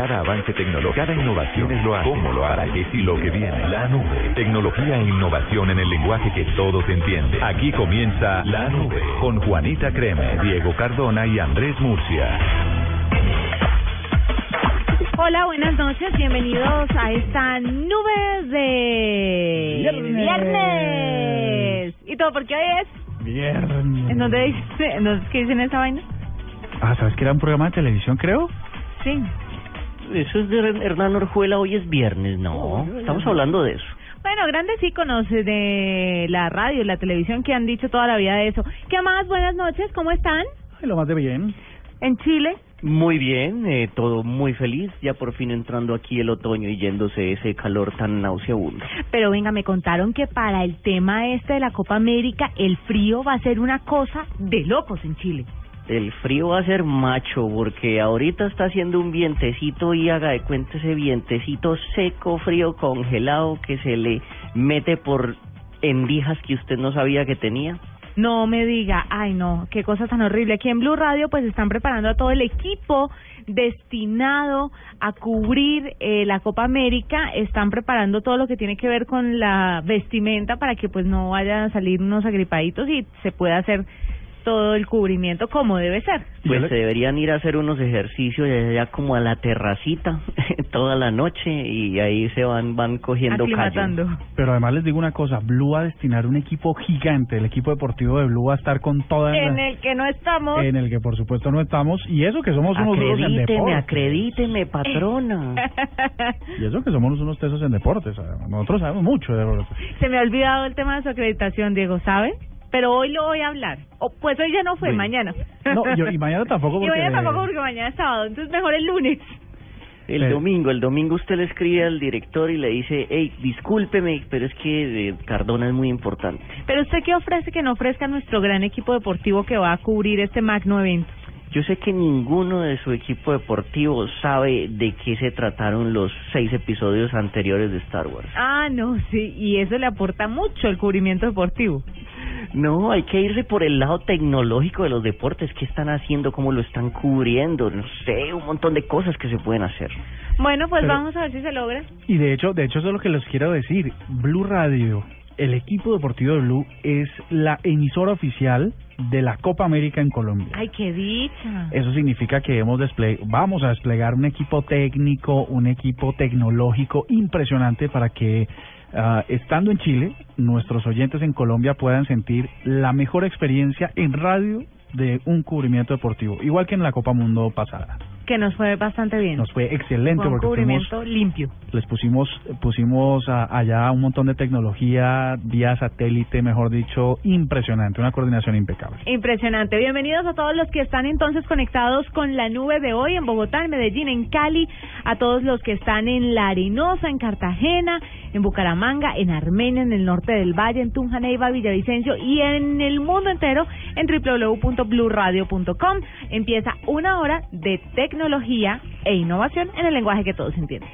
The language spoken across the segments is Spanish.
Cada avance tecnológico, cada innovación es lo hace. ¿Cómo lo hará? ¿Qué y lo que viene? La nube. Tecnología e innovación en el lenguaje que todos entienden. Aquí comienza La Nube con Juanita Creme, Diego Cardona y Andrés Murcia. Hola, buenas noches, bienvenidos a esta nube de Viernes. viernes. ¿Y todo porque hoy es? Viernes. ¿En dónde dice, en dónde es que dicen esa vaina? Ah, ¿sabes que era un programa de televisión, creo? Sí. Eso es de Hernán Orjuela, hoy es viernes, no. Estamos hablando de eso. Bueno, grandes íconos de la radio y la televisión que han dicho toda la vida de eso. ¿Qué más? Buenas noches, ¿cómo están? Ay, lo más de bien. En Chile. Muy bien, eh, todo muy feliz, ya por fin entrando aquí el otoño y yéndose ese calor tan nauseabundo. Pero venga, me contaron que para el tema este de la Copa América, el frío va a ser una cosa de locos en Chile. El frío va a ser macho, porque ahorita está haciendo un vientecito y haga de cuenta ese vientecito seco, frío, congelado que se le mete por endijas que usted no sabía que tenía. No me diga, ay no, qué cosa tan horrible. Aquí en Blue Radio pues están preparando a todo el equipo destinado a cubrir eh, la Copa América, están preparando todo lo que tiene que ver con la vestimenta para que pues no vayan a salir unos agripaditos y se pueda hacer todo el cubrimiento como debe ser. Pues se deberían ir a hacer unos ejercicios allá como a la terracita toda la noche y ahí se van van cogiendo callo. Aclimatando. Pero además les digo una cosa, Blue va a destinar un equipo gigante, el equipo deportivo de Blue va a estar con toda En el que no estamos. en el que por supuesto no estamos, y eso que somos unos duros en Acredíteme, deportes. acredíteme, patrona. Y eso que somos unos tesos en deportes, además. nosotros sabemos mucho de deportes. Se me ha olvidado el tema de su acreditación, Diego, ¿sabe? Pero hoy lo voy a hablar. O, pues hoy ya no fue, mañana. No, yo- y mañana tampoco Y porque... mañana tampoco porque mañana es sábado, entonces mejor el lunes. El Sí. domingo, el domingo usted le escribe al director y le dice, hey, discúlpeme, pero es que eh, Cardona es muy importante. Pero usted qué ofrece que no ofrezca nuestro gran equipo deportivo que va a cubrir este magno evento. Yo sé que ninguno de su equipo deportivo sabe de qué se trataron los seis episodios anteriores de Star Wars. Ah, no, sí, y eso le aporta mucho el cubrimiento deportivo. No, hay que irse por el lado tecnológico de los deportes. ¿Qué están haciendo? ¿Cómo lo están cubriendo? No sé, un montón de cosas que se pueden hacer. Bueno, pues Pero- vamos a ver si se logra. Y de hecho, de hecho eso es lo que les quiero decir. Blue Radio, el equipo deportivo de Blue es la emisora oficial de la Copa América en Colombia. Ay, qué dicha. Eso significa que hemos vamos a desplegar un equipo técnico, un equipo tecnológico impresionante para que, ah, estando en Chile, nuestros oyentes en Colombia puedan sentir la mejor experiencia en radio de un cubrimiento deportivo, igual que en la Copa Mundo pasada. Que nos fue bastante bien. Nos fue excelente Fue un porque fuimos cubrimiento limpio. les pusimos pusimos a- allá un montón de tecnología vía satélite, mejor dicho, impresionante, una coordinación impecable. Impresionante. Bienvenidos a todos los que están entonces conectados con la nube de hoy en Bogotá, en Medellín, en Cali, a todos los que están en La Arenosa, en Cartagena, en Bucaramanga, en Armenia, en el norte del Valle, en Tunja, Neiva, Villavicencio y en el mundo entero en www.bluradio.com. Empieza una hora de tecnología e innovación en el lenguaje que todos entienden.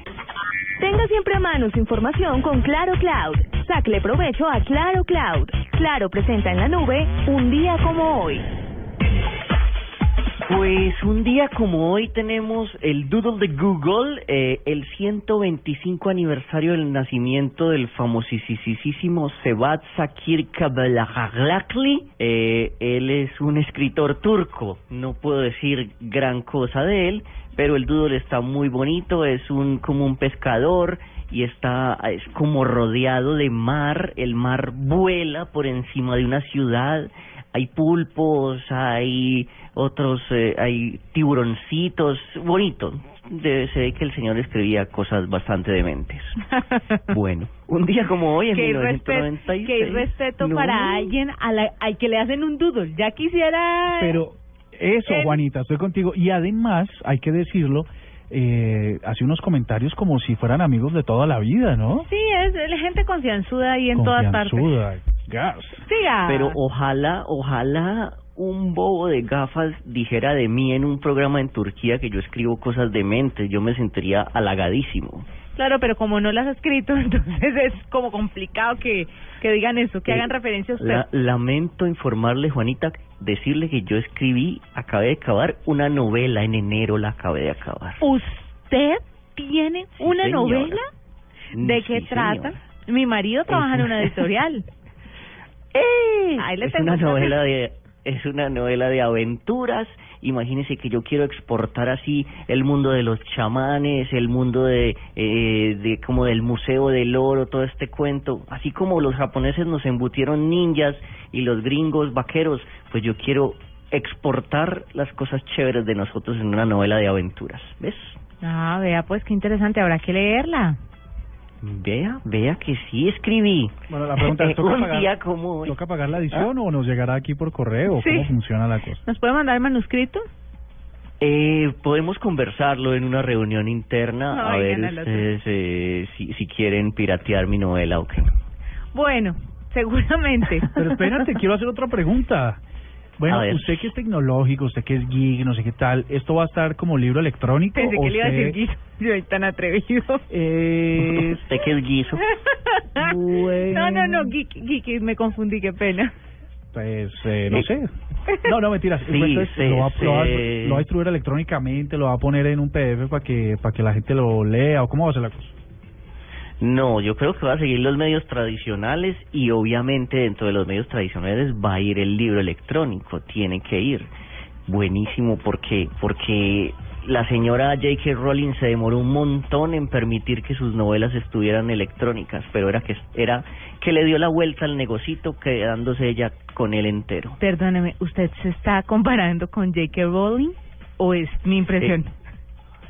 Tenga siempre a mano su información con Claro Cloud. Sácale provecho a Claro Cloud. Claro presenta en la nube un día como hoy. Pues un día como hoy tenemos el Doodle de Google, eh, el 125 aniversario del nacimiento del famosísimo Sebat Sakir Kabalaglakli. Eh, él es un escritor turco, no puedo decir gran cosa de él, pero el Doodle está muy bonito, es un como un pescador y está es como rodeado de mar, el mar vuela por encima de una ciudad, hay pulpos, hay otros, eh, hay tiburoncitos, bonito. Debe, se ve que el señor escribía cosas bastante dementes. Bueno, un día como hoy, en que hay respeto, 1996. que hay respeto No. para alguien a la, al que le hacen un doodle. Ya quisiera Pero Eso, Juanita, estoy contigo. Y además, hay que decirlo, eh, hace unos comentarios como si fueran amigos de toda la vida, ¿no? Sí, es, es gente confianzuda ahí en todas partes. Confianzuda, gas. Siga. Pero ojalá, ojalá un bobo de gafas dijera de mí en un programa en Turquía que yo escribo cosas dementes. Yo me sentiría halagadísimo. Claro, pero como no las has escrito, entonces es como complicado que, que digan eso, que Eh, hagan referencia a usted. La- lamento informarle, Juanita, decirle que yo escribí, acabé de acabar una novela en enero, la acabé de acabar. ¿Usted tiene Sí, una señora. novela? ¿De qué Sí, trata? señora. Mi marido trabaja en una editorial. ¡Eh! Ahí le es tengo una- novela de es una novela de aventuras. Imagínese que yo quiero exportar así el mundo de los chamanes, el mundo de eh, de como del museo del oro, todo este cuento, así como los japoneses nos embutieron ninjas y los gringos vaqueros, pues yo quiero exportar las cosas chéveres de nosotros en una novela de aventuras, ¿ves? Ah, vea, pues qué interesante, habrá que leerla. Vea, vea que sí escribí. Bueno, la pregunta es, ¿toca un pagar, día como hoy. ¿toca pagar la edición o nos llegará aquí por correo? Sí. ¿Cómo funciona la cosa? ¿Nos puede mandar el manuscrito? Eh, podemos conversarlo en una reunión interna a ver ustedes eh, si, si quieren piratear mi novela o qué. Bueno, seguramente. Pero espérate, quiero hacer otra pregunta. Bueno, usted que es tecnológico, usted que es geek, no sé qué tal, ¿esto va a estar como libro electrónico? Pensé o que le iba a decir guiso. Yo soy tan atrevido. Eh, ¿Usted qué es guiso? No, no, no, geek, geek, me confundí, qué pena. pues, eh, no Eh, sé. No, no, mentiras. sí, Esto es- sí, lo, va, lo va- sí. lo va a distribuir electrónicamente, lo va a poner en un PDF para que, para que la gente lo lea, o cómo va a ser la cosa. No, yo creo que va a seguir los medios tradicionales y obviamente dentro de los medios tradicionales va a ir el libro electrónico, tiene que ir. Buenísimo porque porque la señora J.K. Rowling se demoró un montón en permitir que sus novelas estuvieran electrónicas, pero era que era que le dio la vuelta al negocito quedándose ella con él entero. Perdóneme, ¿usted se está comparando con J.K. Rowling? ¿O es mi impresión?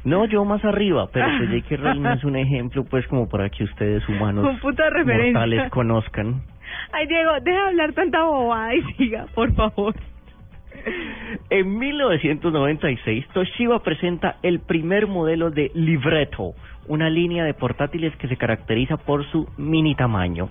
No, yo más arriba, pero pues J.K. Rowling es un ejemplo pues como para que ustedes humanos referencia. mortales conozcan. Ay, Diego, deja de hablar tanta bobada y siga, por favor. En 1996, Toshiba presenta el primer modelo de Libretto, una línea de portátiles que se caracteriza por su mini tamaño.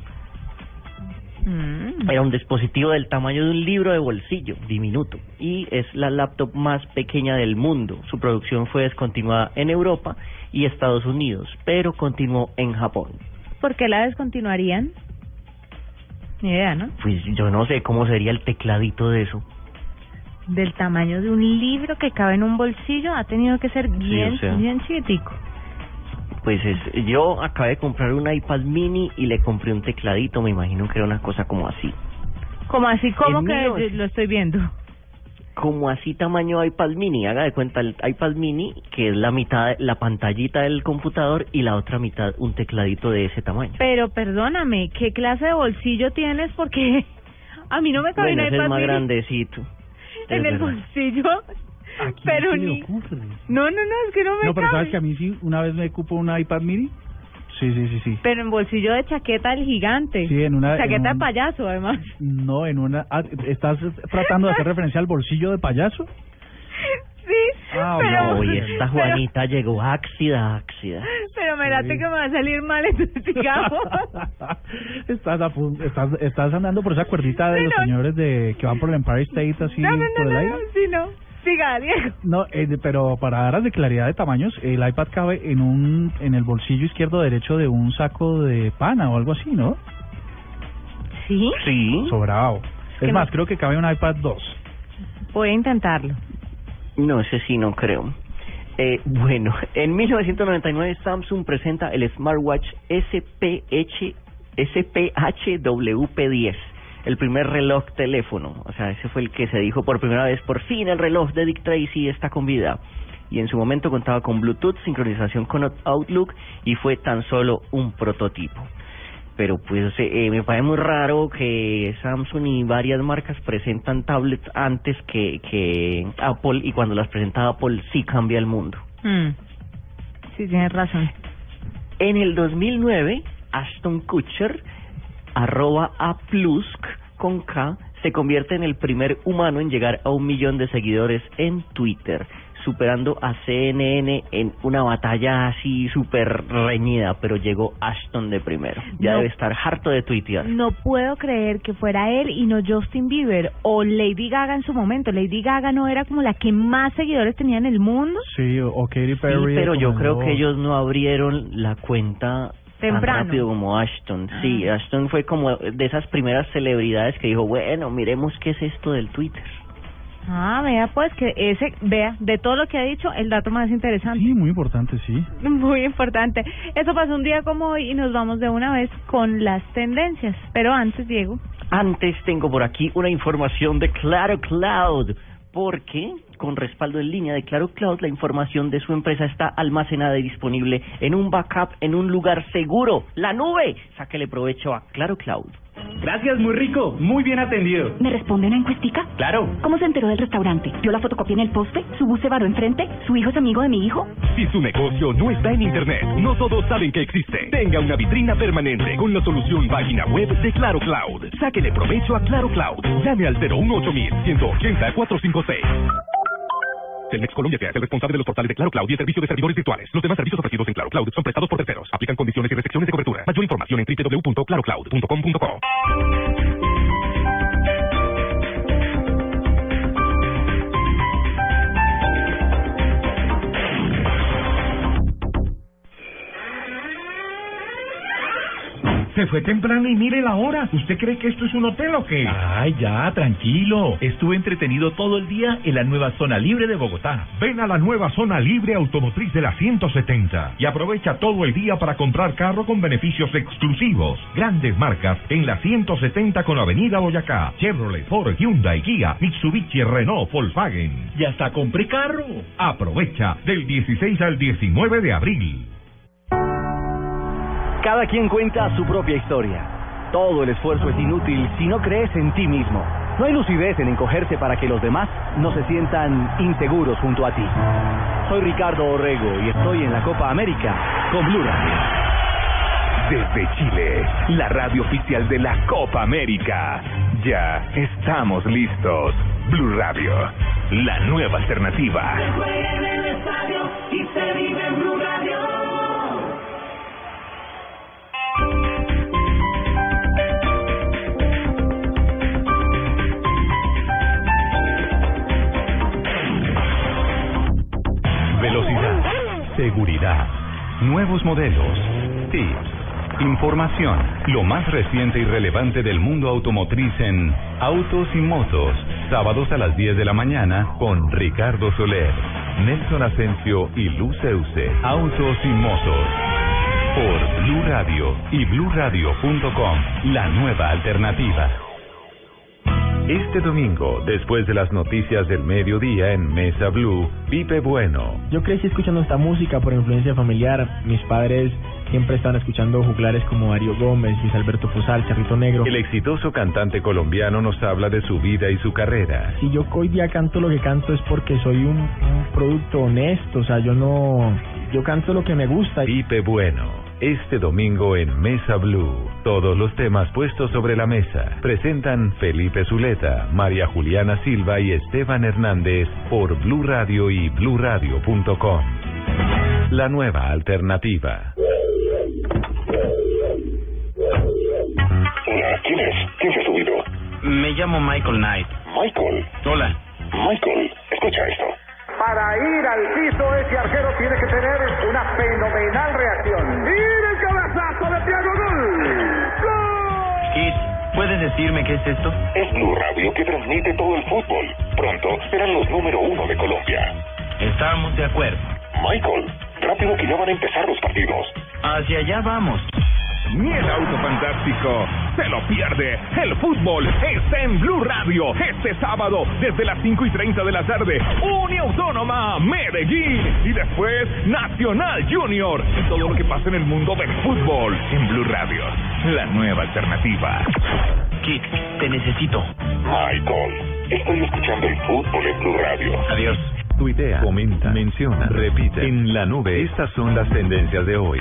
Mm. Era un dispositivo del tamaño de un libro de bolsillo, diminuto, y es la laptop más pequeña del mundo. Su producción fue descontinuada en Europa y Estados Unidos, pero continuó en Japón. ¿Por qué la descontinuarían? Ni idea, ¿no? Pues yo no sé cómo sería el tecladito de eso. Del tamaño de un libro que cabe en un bolsillo, ha tenido que ser bien, o sea. bien chiquitico. Pues es, yo acabé de comprar un iPad mini y le compré un tecladito, me imagino que era una cosa como así. Como así, como que 1900. lo estoy viendo. Como así tamaño iPad mini, haga de cuenta el iPad mini, que es la mitad, la pantallita del computador y la otra mitad un tecladito de ese tamaño. Pero perdóname, ¿qué clase de bolsillo tienes? Porque a mí no me cabe Bueno, un ese es iPad más mini grandecito. en el bolsillo. ¿A quién Pero se ni... ocurre? No, no, no, es que no me No, pero cabe. ¿sabes que a mí sí, una vez me cupo un iPad mini? Sí, sí, sí, sí. Pero en bolsillo de chaqueta el gigante. Sí, en una- Chaqueta en de un- payaso, además. No, en una... ah, ¿Estás tratando de hacer referencia al bolsillo de payaso? Sí, Ah, pero... no, Oye, esta pero- Juanita llegó ácida, ácida. Pero me late Sí. que me va a salir mal, entonces sigamos. estás, a pun- estás, estás andando por esa cuerdita de Sí, los no. señores de que van por el Empire State así no, no, por no, el no, aire. no, sí, no. Siga, Diego. No, eh, de- pero para aras de claridad de tamaños, el iPad cabe en un en el bolsillo izquierdo derecho de un saco de pana o algo así, ¿no? ¿Sí? Sí. Sobrado. Es más, no- creo que cabe un iPad 2. Voy a intentarlo. No, ese sí no creo. Eh, bueno, en 1999 Samsung presenta el smartwatch SPH, SPHWP10, el primer reloj teléfono. O sea, ese fue el que se dijo por primera vez, por fin el reloj de Dick Tracy está con vida. Y en su momento contaba con Bluetooth, sincronización con Outlook y fue tan solo un prototipo. Pero pues eh, me parece muy raro que Samsung y varias marcas presentan tablets antes que, que Apple y cuando las presenta Apple sí cambia el mundo. Mm. Sí, tienes razón. En el 2009, Ashton Kutcher, arroba a Plusk con K, se convierte en el primer humano en llegar a un millón de seguidores en Twitter, superando a CNN en una batalla así súper reñida, pero llegó Ashton de primero. Ya No. debe estar harto de tuitear. No puedo creer que fuera él y no Justin Bieber o Lady Gaga en su momento. Lady Gaga no era como la que más seguidores tenía en el mundo. Sí, o o Katy Sí, Perry. pero yo creo que ellos no abrieron la cuenta tan Temprano. rápido como Ashton. Sí, Ashton fue como de esas primeras celebridades que dijo, bueno, miremos qué es esto del Twitter. Ah, vea pues que ese, vea, de todo lo que ha dicho, el dato más interesante. Sí, muy importante, sí. Muy importante. Eso pasó un día como hoy y nos vamos de una vez con las tendencias. Pero antes, Diego. Antes tengo por aquí una información de Claro Cloud, porque con respaldo en línea de Claro Cloud, la información de su empresa está almacenada y disponible en un backup en un lugar seguro, la nube. Sáquele provecho a Claro Cloud. Gracias, muy rico, muy bien atendido. ¿Me responde una encuestica? Claro. ¿Cómo se enteró del restaurante? ¿Vio la fotocopia en el poste? ¿Su bus se varó enfrente? ¿Su hijo es amigo de mi hijo? Si su negocio no está en Internet, no todos saben que existe. Tenga una vitrina permanente con la solución página web de Claro Cloud. Sáquele provecho a Claro Cloud. Llame al 018 180 456. Telmex Colombia es el responsable de los portales de Claro Cloud y el servicio de servidores virtuales. Los demás servicios ofrecidos en Claro Cloud son prestados por terceros. Aplican condiciones y restricciones de cobertura. Mayor información en www.clarocloud.com.co. Se fue temprano y mire la hora. ¿Usted cree que esto es un hotel o qué? Ay, ya, tranquilo. Estuve entretenido todo el día en la nueva zona libre de Bogotá. Ven a la nueva zona libre automotriz de la 170 y aprovecha todo el día para comprar carro con beneficios exclusivos. Grandes marcas en la 170 con Avenida Boyacá. Chevrolet, Ford, Hyundai, Kia, Mitsubishi, Renault, Volkswagen. Y hasta compré carro. Aprovecha del 16 al 19 de abril. Cada quien cuenta su propia historia. Todo el esfuerzo es inútil si no crees en ti mismo. No hay lucidez en encogerse para que los demás no se sientan inseguros junto a ti. Soy Ricardo Orrego y estoy en la Copa América con Blue Radio. Desde Chile, la radio oficial de la Copa América. Ya estamos listos. Blue Radio, la nueva alternativa. Velocidad, seguridad, nuevos modelos, tips, información, lo más reciente y relevante del mundo automotriz en Autos y Motos, sábados a las 10 de la mañana con Ricardo Soler, Nelson Asensio y Luceuse. Autos y Motos por Blue Radio y bluradio.com, la nueva alternativa. Este domingo, después de las noticias del mediodía en Mesa Blue, Pipe Bueno, Yo crecí escuchando esta música por influencia familiar. Mis padres siempre estaban escuchando juglares como Darío Gómez, Luis Alberto Posal, Charrito Negro. el exitoso cantante colombiano nos habla de su vida y su carrera. Si yo hoy día canto lo que canto es porque soy un, un producto honesto, o sea, yo no... Yo canto lo que me gusta. Pipe Bueno, este domingo en Mesa Blue. Todos los temas puestos sobre la mesa. Presentan Felipe Zuleta, María Juliana Silva y Esteban Hernández por Blue Radio y bluradio.com. La nueva alternativa. Hola, ¿quién es? ¿Quién se ha subido? Me llamo Michael Knight. Michael. Hola. Michael, escucha esto. Para ir al piso, ese arquero tiene que tener una fenomenal reacción. Decirme qué es esto? Es Blue Radio que transmite todo el fútbol. Pronto serán los número uno de Colombia. Estamos de acuerdo. Michael, rápido que ya van a empezar los partidos. Hacia allá vamos. Ni el auto fantástico se lo pierde. El fútbol está en Blue Radio este sábado desde las 5 y 30 de la tarde. Unión Autónoma Medellín y después Nacional Junior. Todo lo que pasa en el mundo del fútbol en Blue Radio. La nueva alternativa. Kit, te necesito. Michael, estoy escuchando el fútbol en Blue Radio. Adiós. Tuitea, comenta, menciona, repite. En la nube, estas son las tendencias de hoy.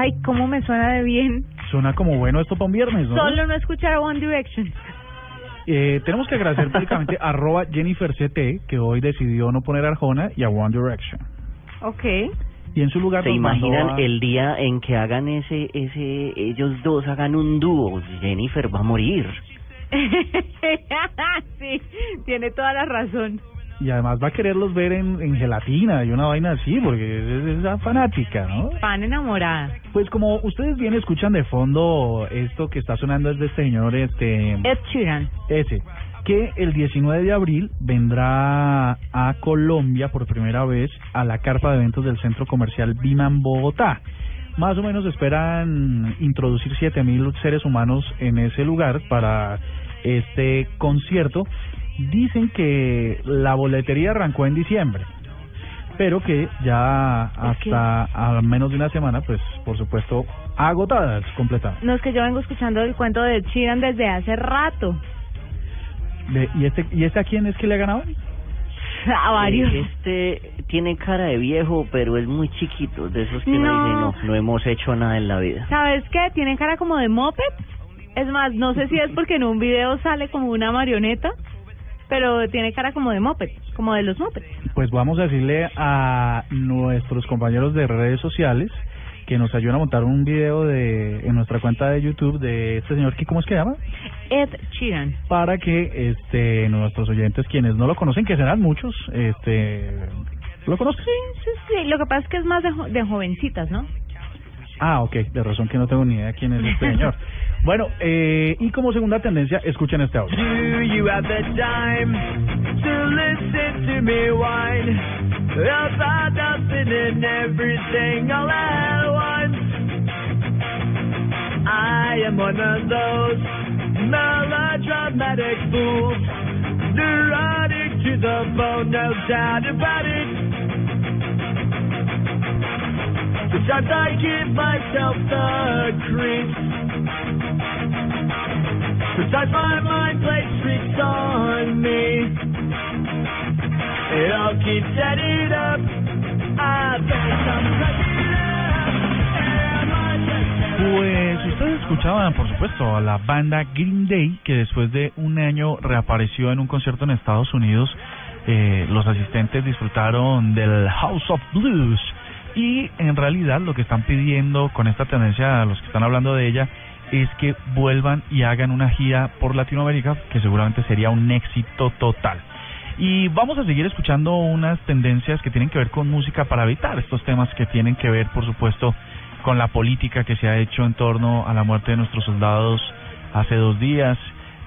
Ay, cómo me suena de bien. Suena como bueno esto para un viernes, ¿no? Solo no escuchar a One Direction. Eh, tenemos que agradecer públicamente a arroba Jennifer CT, que hoy decidió no poner Arjona y a One Direction. Ok. Y en su lugar ¿Se imaginan a- el día en que hagan ese, ese, ellos dos hagan un dúo? Jennifer va a morir. sí, tiene toda la razón. Y además va a quererlos ver en, en gelatina y una vaina así, porque es, es esa fanática, ¿no? Fan enamorada. Pues como ustedes bien escuchan de fondo, esto que está sonando es de este señor, este... Ed Sheeran. Ese, que el 19 de abril vendrá a Colombia por primera vez a la carpa de eventos del Centro Comercial Biman Bogotá. Más o menos esperan introducir 7.000 seres humanos en ese lugar para este concierto. Dicen que la boletería arrancó en diciembre, pero que ya hasta a menos de una semana, pues por supuesto, agotadas completamente. No es que yo vengo escuchando el cuento de Sheeran desde hace rato. De- ¿Y este y este a quién es que le ha ganado? A varios. Eh, Este tiene cara de viejo, pero es muy chiquito, de esos que No. no. dicen, no, no hemos hecho nada en la vida. ¿Sabes qué? Tiene cara como de moped. Es más, no sé si es porque en un video sale como una marioneta, pero tiene cara como de moped, como de los mopeds. Pues vamos a decirle a nuestros compañeros de redes sociales que nos ayuden a montar un video de en nuestra cuenta de YouTube de este señor que cómo es que llama Ed Sheeran. para que este nuestros oyentes quienes no lo conocen que serán muchos este lo conocen Sí, sí, sí. Lo que pasa es que es más de, jo- de jovencitas, ¿no? ah ok de razón que no tengo ni idea quién es este señor bueno eh, y como segunda tendencia escuchen este audio Do you have the time to listen to me whine about nothing and everything all at once? I am one of those melodramatic fools, neurotic to the bone, no doubt about it. Sometimes I give myself the creeps. Pues ustedes escuchaban, por supuesto, a la banda Green Day, que después de un año reapareció en un concierto en Estados Unidos. Eh, los asistentes disfrutaron del House of Blues. Y en realidad lo que están pidiendo con esta tendencia, los que están hablando de ella, es que vuelvan y hagan una gira por Latinoamérica, que seguramente sería un éxito total. Y vamos a seguir escuchando unas tendencias que tienen que ver con música para evitar estos temas que tienen que ver, por supuesto, con la política que se ha hecho en torno a la muerte de nuestros soldados hace dos días,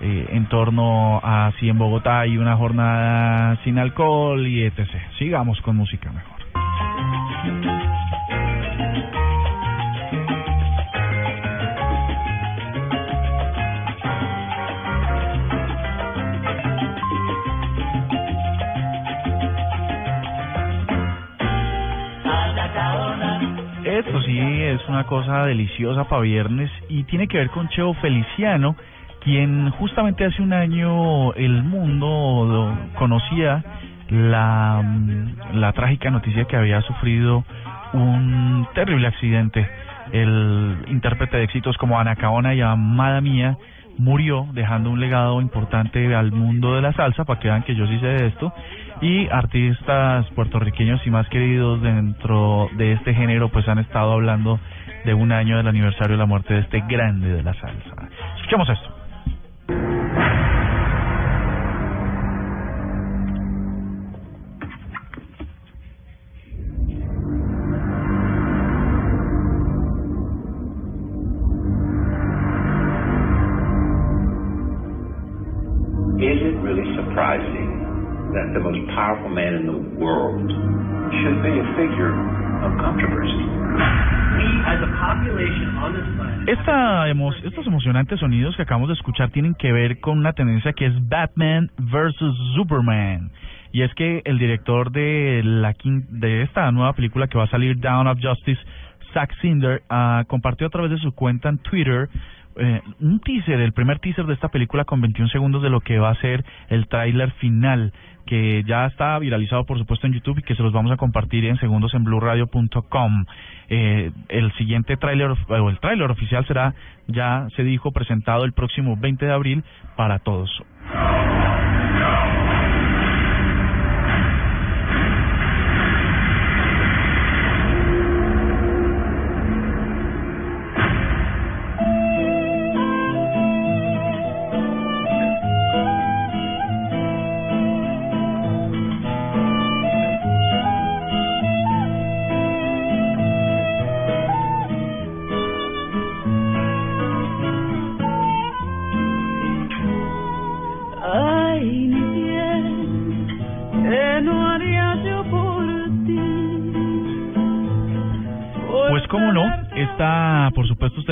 eh, en torno a si en Bogotá hay una jornada sin alcohol y etc. Sigamos con música mejor. Una cosa deliciosa para viernes y tiene que ver con Cheo Feliciano, quien justamente hace un año el mundo conocía la, mm, la trágica noticia que había sufrido un terrible accidente. El intérprete de éxitos como Anacaona y Amada Mía murió dejando un legado importante al mundo de la salsa, para que vean que yo sí sé de esto, y artistas puertorriqueños y más queridos dentro de este género pues han estado hablando de un año del aniversario de la muerte de este grande de la salsa. Escuchemos esto. Is it really surprising that the most powerful man in the estos emocionantes sonidos que acabamos de escuchar tienen que ver con una tendencia que es Batman versus Superman. Y es que el director de la de esta nueva película que va a salir, Down of Justice, Zack Snyder, ah, compartió a través de su cuenta en Twitter eh, un teaser, el primer teaser de esta película con 21 segundos de lo que va a ser el tráiler final, que ya está viralizado por supuesto en YouTube y que se los vamos a compartir en segundos en blueradio.com. Eh, el siguiente tráiler, o el tráiler oficial será, ya se dijo, presentado el próximo 20 de abril para todos.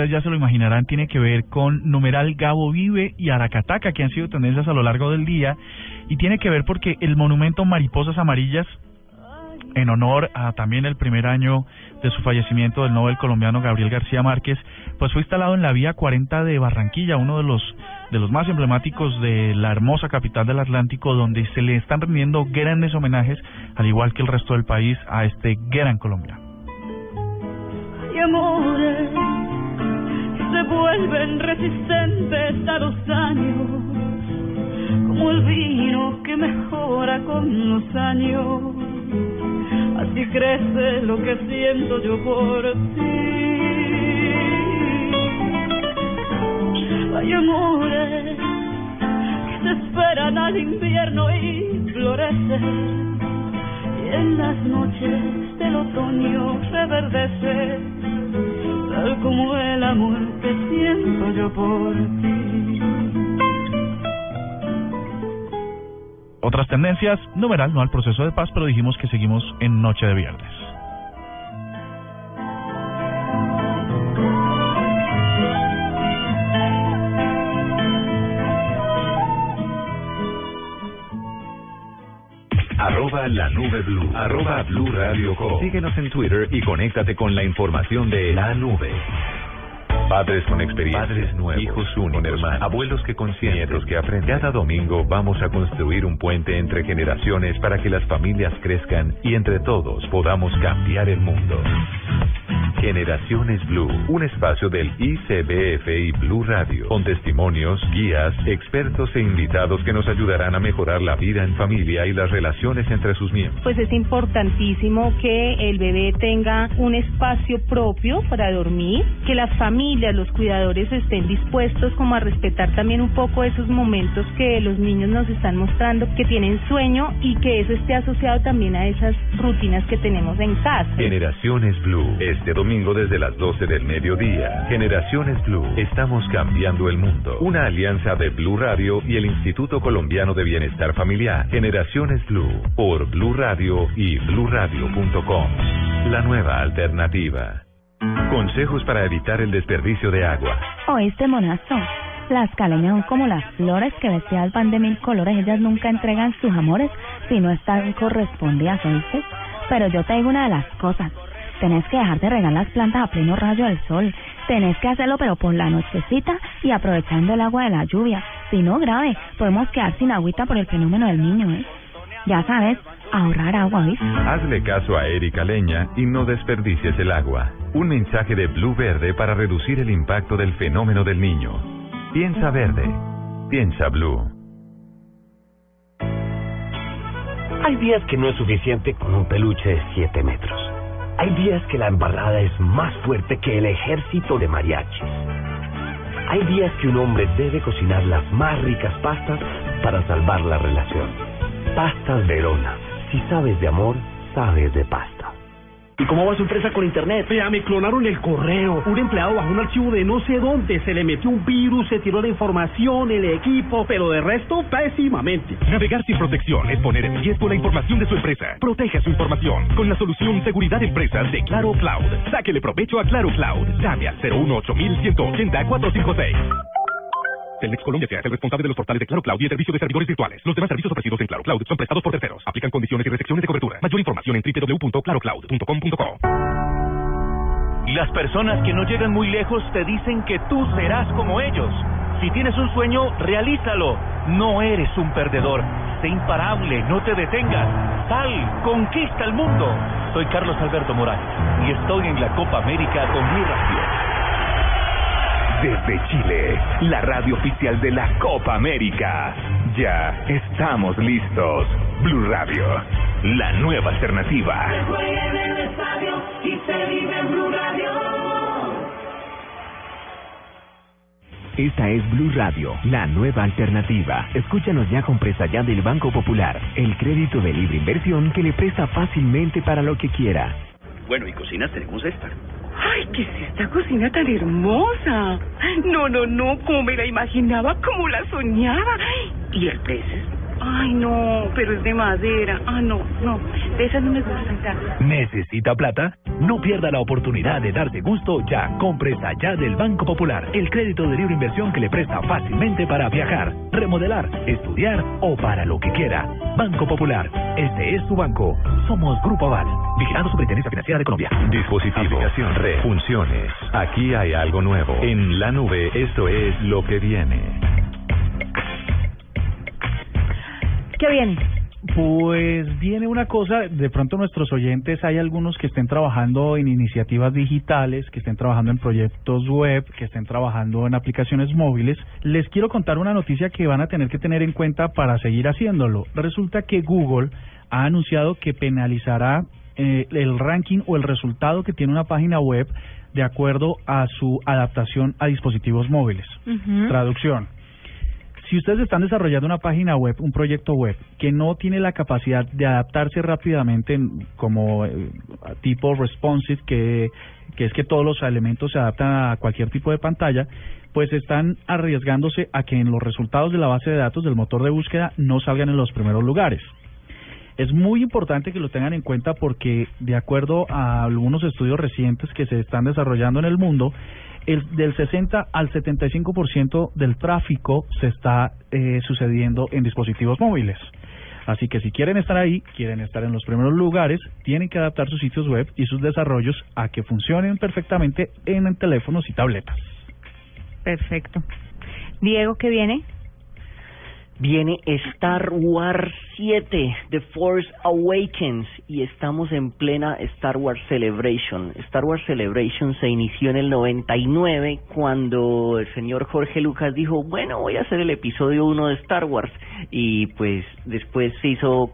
Ya se lo imaginarán, tiene que ver con numeral Gabo Vive y Aracataca, que han sido tendencias a lo largo del día, y tiene que ver porque el monumento Mariposas Amarillas, en honor a también el primer año de su fallecimiento del Nobel colombiano Gabriel García Márquez, pues fue instalado en la vía 40 de Barranquilla, uno de los de los más emblemáticos de la hermosa capital del Atlántico, donde se le están rindiendo grandes homenajes, al igual que el resto del país, a este gran colombiano. amores se vuelven resistentes a los años, como el vino que mejora con los años. Así crece lo que siento yo por ti. Hay amores que se esperan al invierno y florecen y en las noches del otoño reverdece, como el amor que siento yo por ti. Otras tendencias, numeral, no al proceso de paz, pero dijimos que seguimos en Noche de Viernes. Arroba la nube blue. Arroba blue radio com. Síguenos en Twitter y conéctate con la información de la nube. Padres con experiencia, padres nuevos, hijos únicos, hermanos, abuelos que consienten, nietos que aprenden. Cada domingo vamos a construir un puente entre generaciones para que las familias crezcan y entre todos podamos cambiar el mundo. Generaciones Blue, un espacio del ICBF y Blue Radio, con testimonios, guías, expertos e invitados que nos ayudarán a mejorar la vida en familia y las relaciones entre sus miembros. Pues es importantísimo que el bebé tenga un espacio propio para dormir, que las familias, los cuidadores estén dispuestos como a respetar también un poco esos momentos que los niños nos están mostrando que tienen sueño y que eso esté asociado también a esas rutinas que tenemos en casa. Generaciones Blue, este domingo desde las 12 del mediodía. Generaciones Blue, estamos cambiando el mundo. Una alianza de Blue Radio y el Instituto Colombiano de Bienestar Familiar. Generaciones Blue, por Blue Radio y bluradio.com. La nueva alternativa. Consejos para evitar el desperdicio de agua. Oíste, monazo. Las caleñas son como las flores que vestidas van de mil colores. Ellas nunca entregan sus amores si no están correspondidas, ¿oíste? Pero yo te digo una de las cosas. Tenés que dejar de regar las plantas a pleno rayo del sol. Tenés que hacerlo pero por la nochecita y aprovechando el agua de la lluvia. Si no, grave, podemos quedar sin agüita por el fenómeno del niño, ¿eh? Ya sabes, ahorrar agua, ¿viste? Hazle caso a Erika Leña y no desperdicies el agua. Un mensaje de Blue Verde para reducir el impacto del fenómeno del niño. Piensa verde. Piensa Blue. Hay días que no es suficiente con un peluche de 7 metros. Hay días que la embarrada es más fuerte que el ejército de mariachis. Hay días que un hombre debe cocinar las más ricas pastas para salvar la relación. Pastas Verona. Si sabes de amor, sabes de pasta. ¿Y cómo va su empresa con internet? Vea, me clonaron el correo. Un empleado bajó un archivo de no sé dónde. Se le metió un virus, se tiró la información, el equipo, pero de resto, pésimamente. Navegar sin protección es poner en riesgo la información de su empresa. Proteja su información con la solución Seguridad Empresas de Claro Cloud. Sáquele provecho a Claro Cloud. Llame al 018 180 456. Telmex Colombia se hace el responsable de los portales de Claro Cloud y el servicio de servidores virtuales. Los demás servicios ofrecidos en Claro Cloud son prestados por terceros. Aplican condiciones y restricciones de cobertura. Mayor información en www.clarocloud.com.co. Las personas que no llegan muy lejos te dicen que tú serás como ellos. Si tienes un sueño, realízalo. No eres un perdedor. Sé imparable, no te detengas. Sal, conquista el mundo. Soy Carlos Alberto Morales y estoy en la Copa América con Blue Radio. Desde Chile, la radio oficial de la Copa América. Ya estamos listos. Blue Radio, la nueva alternativa. Juega en el estadio y se vive en Blue Radio. Esta es Blue Radio, la nueva alternativa. Escúchanos ya con presta ya del Banco Popular, el crédito de libre inversión que le presta fácilmente para lo que quiera. Bueno, y cocinas tenemos esta. ¡Ay, qué es esta cocina tan hermosa! No, no, no, como me la imaginaba, como la soñaba. ¿Y el precio? Ay, no, pero es de madera. Ah, no, no, de esas no me gustan tanto. ¿Necesita plata? No pierda la oportunidad de darse gusto ya. Compre allá del Banco Popular, el crédito de libre inversión que le presta fácilmente para viajar, remodelar, estudiar o para lo que quiera. Banco Popular, este es su banco. Somos Grupo Aval, vigilando Superintendencia Financiera de Colombia. Dispositivo, aplicación, red, funciones. Aquí hay algo nuevo. En la nube, esto es lo que viene. ¿Qué viene? Pues viene una cosa, de pronto nuestros oyentes, hay algunos que estén trabajando en iniciativas digitales, que estén trabajando en proyectos web, que estén trabajando en aplicaciones móviles. Les quiero contar una noticia que van a tener que tener en cuenta para seguir haciéndolo. Resulta que Google ha anunciado que penalizará eh, el ranking o el resultado que tiene una página web de acuerdo a su adaptación a dispositivos móviles. Traducción. Si ustedes están desarrollando una página web, un proyecto web, que no tiene la capacidad de adaptarse rápidamente en- como eh, tipo responsive, que, que es que todos los elementos se adaptan a cualquier tipo de pantalla, pues están arriesgándose a que en los resultados de la base de datos del motor de búsqueda no salgan en los primeros lugares. Es muy importante que lo tengan en cuenta porque, de acuerdo a algunos estudios recientes que se están desarrollando en el mundo, el, del 60 al 75% del tráfico se está eh, sucediendo en dispositivos móviles. Así que si quieren estar ahí, quieren estar en los primeros lugares, tienen que adaptar sus sitios web y sus desarrollos a que funcionen perfectamente en teléfonos y tabletas. Perfecto. Diego, ¿qué viene? Viene Star Wars 7, The Force Awakens, y estamos en plena Star Wars Celebration. Star Wars Celebration se inició en el 99 cuando el señor Jorge Lucas dijo, bueno, voy a hacer el episodio 1 de Star Wars. Y pues después se hizo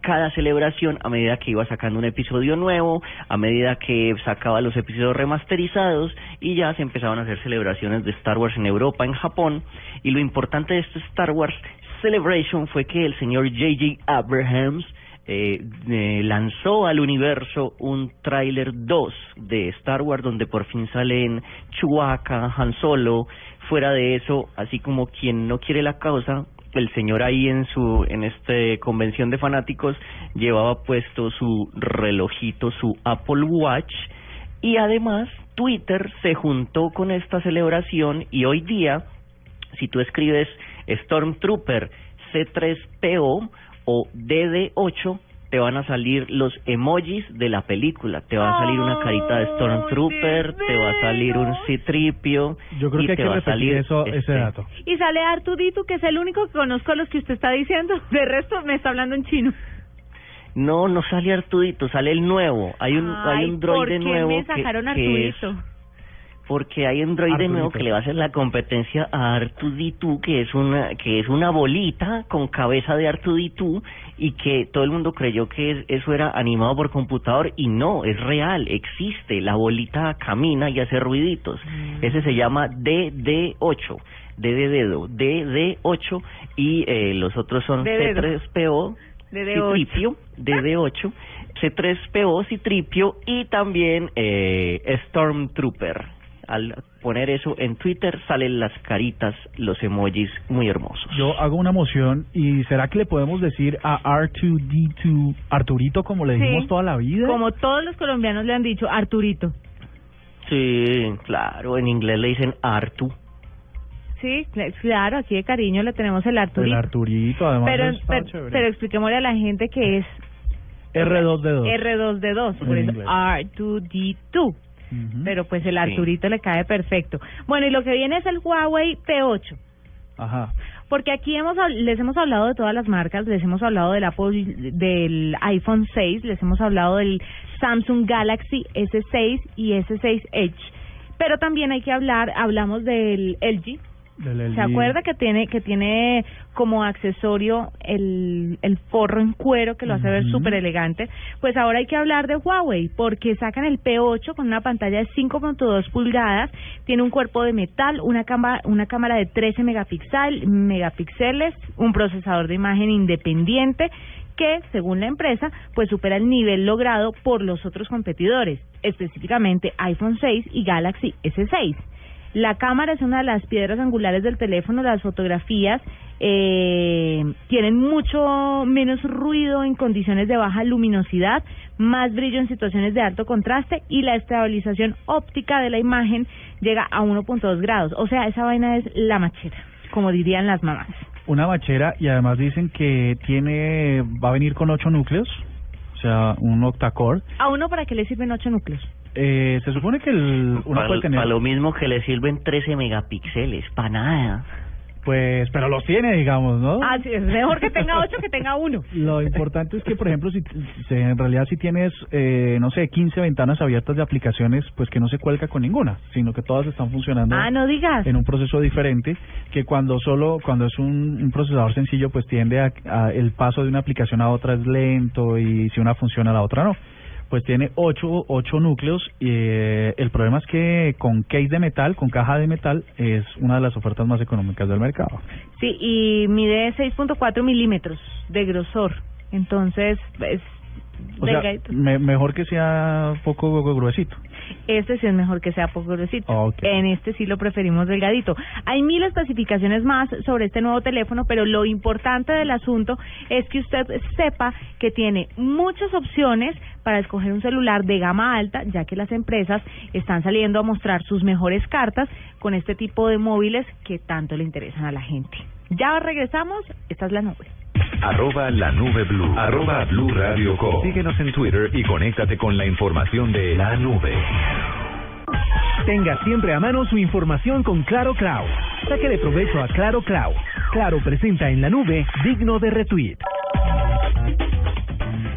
cada celebración a medida que iba sacando un episodio nuevo, a medida que sacaba los episodios remasterizados y ya se empezaban a hacer celebraciones de Star Wars en Europa, en Japón. Y lo importante de este Star Wars Celebration fue que el señor J.J. Abrahams eh, eh, lanzó al universo un tráiler 2 de Star Wars donde por fin salen Chewbacca, Han Solo. Fuera de eso, así como quien no quiere la causa, el señor ahí en su en este convención de fanáticos llevaba puesto su relojito, su Apple Watch y además Twitter se juntó con esta celebración y hoy día si tú escribes Stormtrooper C3PO o DD8 te van a salir los emojis de la película. Te va a salir una carita de Stormtrooper, te va a salir un citripio Yo creo y que hay te que va a salir eso, ese este, dato. Y sale Artudito, que es el único que conozco a los que usted está diciendo. De resto, me está hablando en chino. No, no sale Artudito, sale el nuevo. Hay un hay Ay, un ¿por droide qué nuevo me que- sacaron que, es Artudito? Porque hay un droide Artudito. nuevo que le va a hacer la competencia a Artuditu, que es una que es una bolita con cabeza de Artuditu y que todo el mundo creyó que es- eso era animado por computador y no, es real, existe, la bolita camina y hace ruiditos. Ese se llama DD8, D de dedo, DD8 y eh, los otros son De dedo. C3PO, DD8. Citripio, DD8, C3PO, Citripio y también eh, Stormtrooper al poner eso en Twitter salen las caritas, los emojis muy hermosos. Yo hago una moción y ¿será que le podemos decir a R2D2 Arturito como le dijimos sí, toda la vida? Como todos los colombianos le han dicho, Arturito. Sí, claro, en inglés le dicen Artu. Sí, claro, aquí de cariño le tenemos el Arturito. El Arturito, además. Pero, es pero, pero expliquémosle a la gente que es R2D2. R2D2, por eso R2D2. Pero pues el Arturito le cae perfecto. Bueno, y lo que viene es el Huawei P8. Ajá. Porque aquí hemos, les hemos hablado de todas las marcas, les hemos hablado del Apple, del iPhone 6, les hemos hablado del Samsung Galaxy S6 y S6 Edge. Pero también hay que hablar, hablamos del LG, ¿Se acuerda que tiene que tiene como accesorio el, el forro en cuero que lo hace ver súper elegante? Pues ahora hay que hablar de Huawei porque sacan el P8 con una pantalla de 5.2 pulgadas, tiene un cuerpo de metal, una cámara, una cámara de 13 megapíxeles, megapíxeles, un procesador de imagen independiente que, según la empresa, pues supera el nivel logrado por los otros competidores, específicamente iPhone 6 y Galaxy S6. La cámara es una de las piedras angulares del teléfono, las fotografías eh, tienen mucho menos ruido en condiciones de baja luminosidad, más brillo en situaciones de alto contraste y la estabilización óptica de la imagen llega a 1.2 grados. O sea, esa vaina es la machera, como dirían las mamás. Una bachera y además dicen que tiene va a venir con ocho núcleos, o sea, un octacore. ¿A uno para qué le sirven ocho núcleos? Eh, se supone que el, uno Para, puede tener... para lo mismo que le sirven 13 megapíxeles, para nada. Pues, pero los tiene, digamos, ¿no? Ah, sí, es mejor que tenga ocho que tenga uno. Lo importante es que, por ejemplo, si, si en realidad si tienes, eh, no sé, 15 ventanas abiertas de aplicaciones, pues que no se cuelga con ninguna, sino que todas están funcionando Ah, no digas. en un proceso diferente, que cuando solo, cuando es un, un procesador sencillo, pues tiende a, a- el paso de una aplicación a otra es lento y si una funciona la otra no. Pues tiene ocho, ocho núcleos y eh, el problema es que con case de metal, con caja de metal, es una de las ofertas más económicas del mercado. Sí, y mide 6.4 milímetros de grosor. Entonces, es O sea, delgadito. me- mejor que sea poco gruesito. Este sí es mejor que sea poco gruesito. Ok. En este sí lo preferimos delgadito. Hay mil especificaciones más sobre este nuevo teléfono, pero lo importante del asunto es que usted sepa que tiene muchas opciones para escoger un celular de gama alta, ya que las empresas están saliendo a mostrar sus mejores cartas con este tipo de móviles que tanto le interesan a la gente. Ya regresamos, esta es la nube. Arroba la nube blue. Arroba blue radio com. Síguenos en Twitter y conéctate con la información de la nube. Tenga siempre a mano su información con Claro Cloud. Saque de provecho a Claro Cloud. Claro presenta en la nube digno de retweet.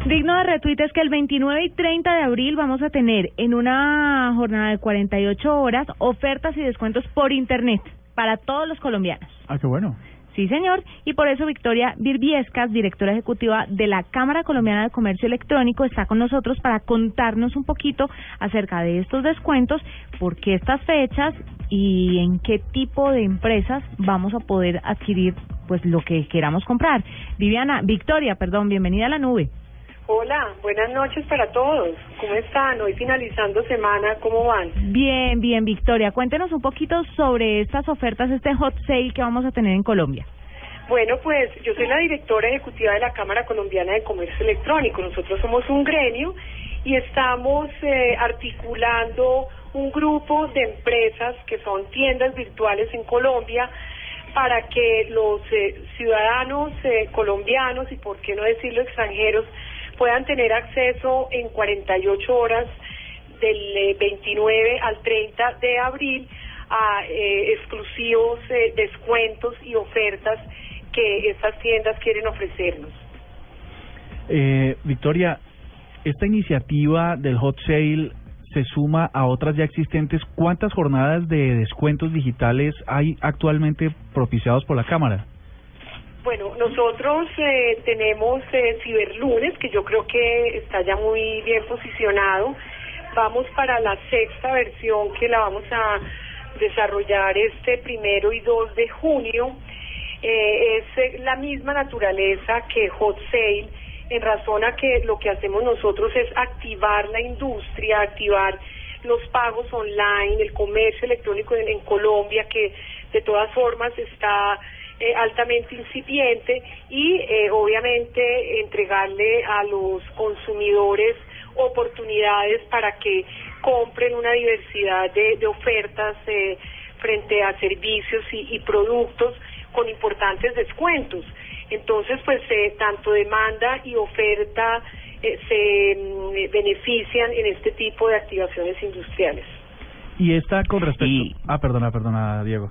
Digno de retweet es que el 29 y 30 de abril vamos a tener en una jornada de 48 horas ofertas y descuentos por internet para todos los colombianos. Ah, qué bueno. Sí, señor. Y por eso Victoria Virbiescas, directora ejecutiva de la Cámara Colombiana de Comercio Electrónico, está con nosotros para contarnos un poquito acerca de estos descuentos, por qué estas fechas y en qué tipo de empresas vamos a poder adquirir pues lo que queramos comprar. Viviana, Victoria, perdón, bienvenida a la nube. Hola, buenas noches para todos. ¿Cómo están? Hoy finalizando semana, ¿cómo van? Bien, bien, Victoria. Cuéntenos un poquito sobre estas ofertas, este hot sale que vamos a tener en Colombia. Bueno, pues yo soy la directora ejecutiva de la Cámara Colombiana de Comercio Electrónico. Nosotros somos un gremio y estamos eh, articulando un grupo de empresas que son tiendas virtuales en Colombia para que los eh, ciudadanos eh, colombianos y por qué no decirlo extranjeros puedan tener acceso en 48 horas del eh, 29 al 30 de abril a eh, exclusivos eh, descuentos y ofertas que estas tiendas quieren ofrecernos. Eh, Victoria, esta iniciativa del hot sale se suma a otras ya existentes. ¿Cuántas jornadas de descuentos digitales hay actualmente propiciados por la Cámara? Bueno, nosotros eh, tenemos eh, Ciberlunes, que yo creo que está ya muy bien posicionado. Vamos para la sexta versión que la vamos a desarrollar este primero y 2 de junio. Eh, es eh, la misma naturaleza que Hot Sale, en razón a que lo que hacemos nosotros es activar la industria, activar los pagos online, el comercio electrónico en Colombia, que de todas formas está eh, altamente incipiente y eh, obviamente entregarle a los consumidores oportunidades para que compren una diversidad de, de ofertas eh, frente a servicios y, y productos con importantes descuentos. Entonces, pues eh, tanto demanda y oferta eh, se mm, benefician en este tipo de activaciones industriales. Y está con respecto... Ah, perdona, perdona, Diego.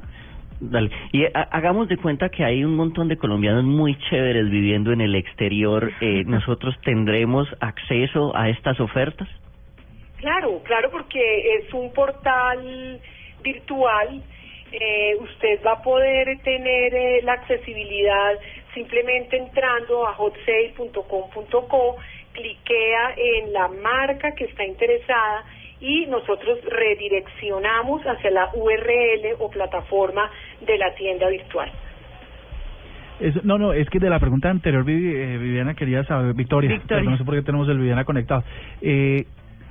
Dale. Y ha- hagamos de cuenta que hay un montón de colombianos muy chéveres viviendo en el exterior. Eh, ¿Nosotros tendremos acceso a estas ofertas? Claro, claro, porque es un portal virtual. Eh, usted va a poder tener eh, la accesibilidad simplemente entrando a hotsale.com.co, cliquea en la marca que está interesada y nosotros redireccionamos hacia la URL o plataforma de la tienda virtual. Es- no, no, es que de la pregunta anterior, Vivi- eh, Viviana quería saber, Victoria, Victoria. no sé por qué tenemos el Viviana conectado. Eh,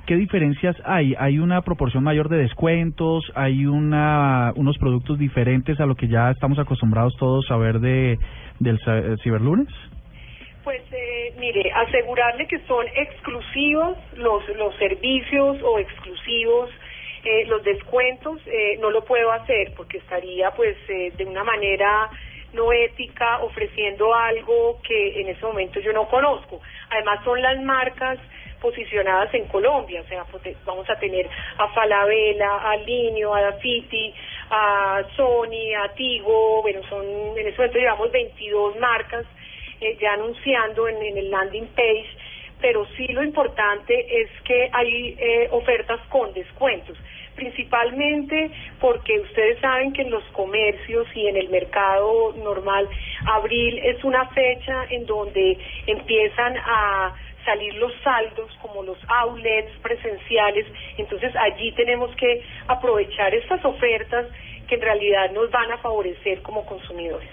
¿Qué diferencias hay? ¿Hay una proporción mayor de descuentos? ¿Hay una unos productos diferentes a lo que ya estamos acostumbrados todos a ver de del eh, ciberlunes? Pues eh, mire, asegurarle que son exclusivos los, los servicios o exclusivos eh, los descuentos, eh, no lo puedo hacer porque estaría pues eh, de una manera no ética ofreciendo algo que en ese momento yo no conozco. Además son las marcas posicionadas en Colombia, o sea, pues, vamos a tener a Falabella, a Linio, a Dafiti, a Sony, a Tigo, bueno, son en ese momento llevamos 22 marcas eh, ya anunciando en, en el landing page, pero sí lo importante es que hay eh, ofertas con descuentos, principalmente porque ustedes saben que en los comercios y en el mercado normal, abril es una fecha en donde empiezan a salir los saldos como los outlets presenciales, entonces allí tenemos que aprovechar estas ofertas que en realidad nos van a favorecer como consumidores.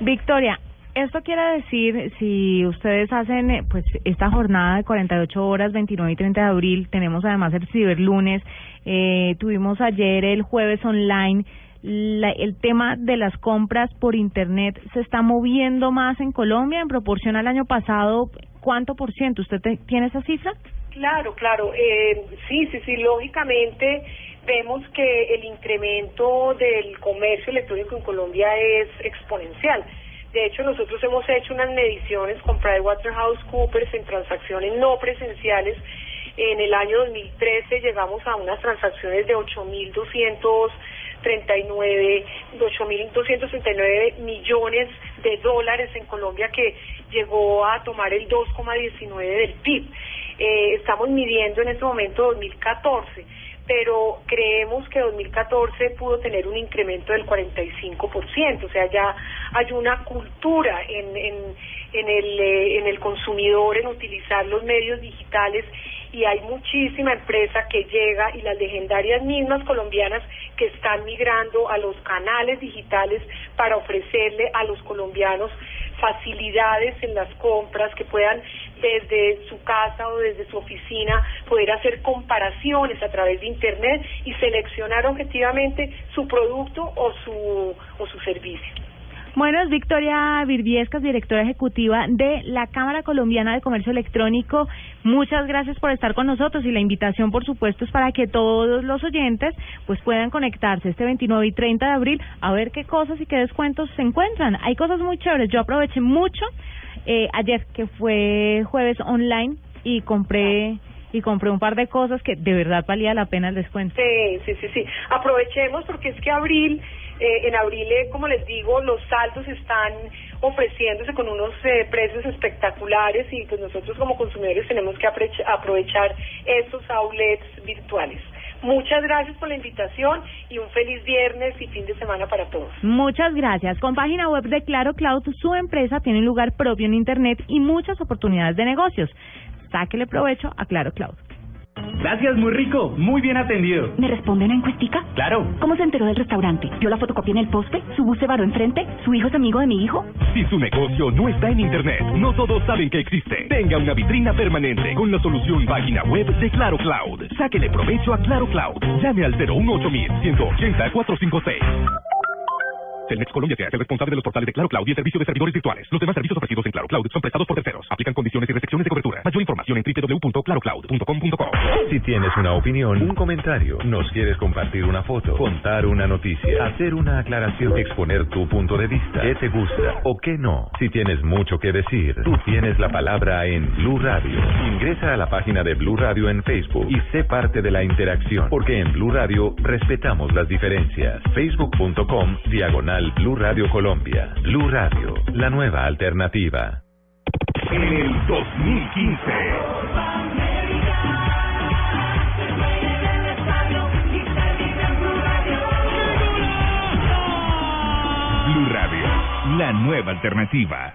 Victoria, esto quiere decir, si ustedes hacen eh, pues esta jornada de 48 horas, 29 y 30 de abril, tenemos además el ciberlunes, eh, tuvimos ayer el jueves online, la- el tema de las compras por internet se está moviendo más en Colombia en proporción al año pasado. ¿Cuánto por ciento? ¿Usted te- tiene esa cifra? Claro, claro. Eh, sí, sí, sí. Lógicamente vemos que el incremento del comercio electrónico en Colombia es exponencial. De hecho, nosotros hemos hecho unas mediciones con PricewaterhouseCoopers en transacciones no presenciales. En el año 2013 llegamos a unas transacciones de 8.239, 8.239 millones de dólares en Colombia que llegó a tomar el 2,19 del PIB. Eh, estamos midiendo en este momento 2014, pero creemos que 2014 pudo tener un incremento del 45%, o sea, ya hay una cultura en, en, en, el, eh, en el consumidor en utilizar los medios digitales y hay muchísima empresa que llega y las legendarias mismas colombianas que están migrando a los canales digitales para ofrecerle a los colombianos facilidades en las compras que puedan desde su casa o desde su oficina poder hacer comparaciones a través de internet y seleccionar objetivamente su producto o su o su servicio. Bueno, es Victoria Virviescas, directora ejecutiva de la Cámara Colombiana de Comercio Electrónico. Muchas gracias por estar con nosotros y la invitación, por supuesto, es para que todos los oyentes pues puedan conectarse este 29 y 30 de abril a ver qué cosas y qué descuentos se encuentran. Hay cosas muy chéveres. Yo aproveché mucho eh, ayer que fue jueves online y compré y compré un par de cosas que de verdad valía la pena el descuento. Sí, sí, sí, sí. Aprovechemos porque es que abril, eh, en abril, eh, como les digo, los saldos están ofreciéndose con unos eh, precios espectaculares y pues nosotros como consumidores tenemos que aprovechar estos outlets virtuales. Muchas gracias por la invitación y un feliz viernes y fin de semana para todos. Muchas gracias. Con página web de Claro Cloud, su empresa tiene un lugar propio en Internet y muchas oportunidades de negocios. Sáquele provecho a Claro Cloud. Gracias, muy rico, muy bien atendido. ¿Me responde una encuestica? Claro. ¿Cómo se enteró del restaurante? ¿Vio la fotocopia en el poste? ¿Su bus se varó enfrente? ¿Su hijo es amigo de mi hijo? Si su negocio no está en Internet, no todos saben que existe. Tenga una vitrina permanente con la solución página web de Claro Cloud. Sáquele provecho a Claro Cloud. Llame al 018 180 456. Telmex Colombia es el responsable de los portales de Claro Cloud y el servicio de servidores virtuales. Los demás servicios ofrecidos en Claro Cloud son prestados por terceros. Aplican condiciones y restricciones de cobertura. Mayor información en www.clarocloud.com.co. Si tienes una opinión, un comentario, nos quieres compartir una foto, contar una noticia, hacer una aclaración, exponer tu punto de vista, qué te gusta o qué no. Si tienes mucho que decir, tú tienes la palabra en Blue Radio. Ingresa a la página de Blue Radio en Facebook y sé parte de la interacción, porque en Blue Radio respetamos las diferencias. Facebook.com diagonal Blue Radio Colombia. Blue Radio, la nueva alternativa. En el 2015. Blue Radio, la nueva alternativa.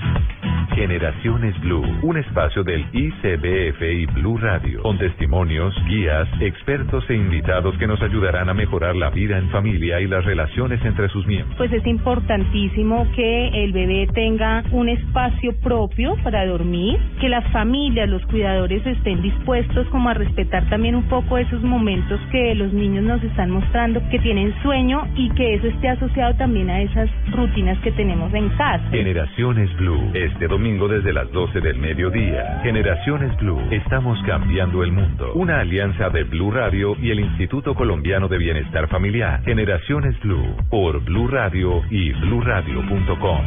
Generaciones Blue, un espacio del ICBF y Blue Radio, con testimonios, guías, expertos e invitados que nos ayudarán a mejorar la vida en familia y las relaciones entre sus miembros. Pues es importantísimo que el bebé tenga un espacio propio para dormir, que las familias, los cuidadores estén dispuestos como a respetar también un poco esos momentos que los niños nos están mostrando que tienen sueño y que eso esté asociado también a esas rutinas que tenemos en casa. Generaciones Blue, este domingo desde las 12 del mediodía. Generaciones Blue, estamos cambiando el mundo. Una alianza de Blue Radio y el Instituto Colombiano de Bienestar Familiar. Generaciones Blue, por Blue Radio y bluradio.com.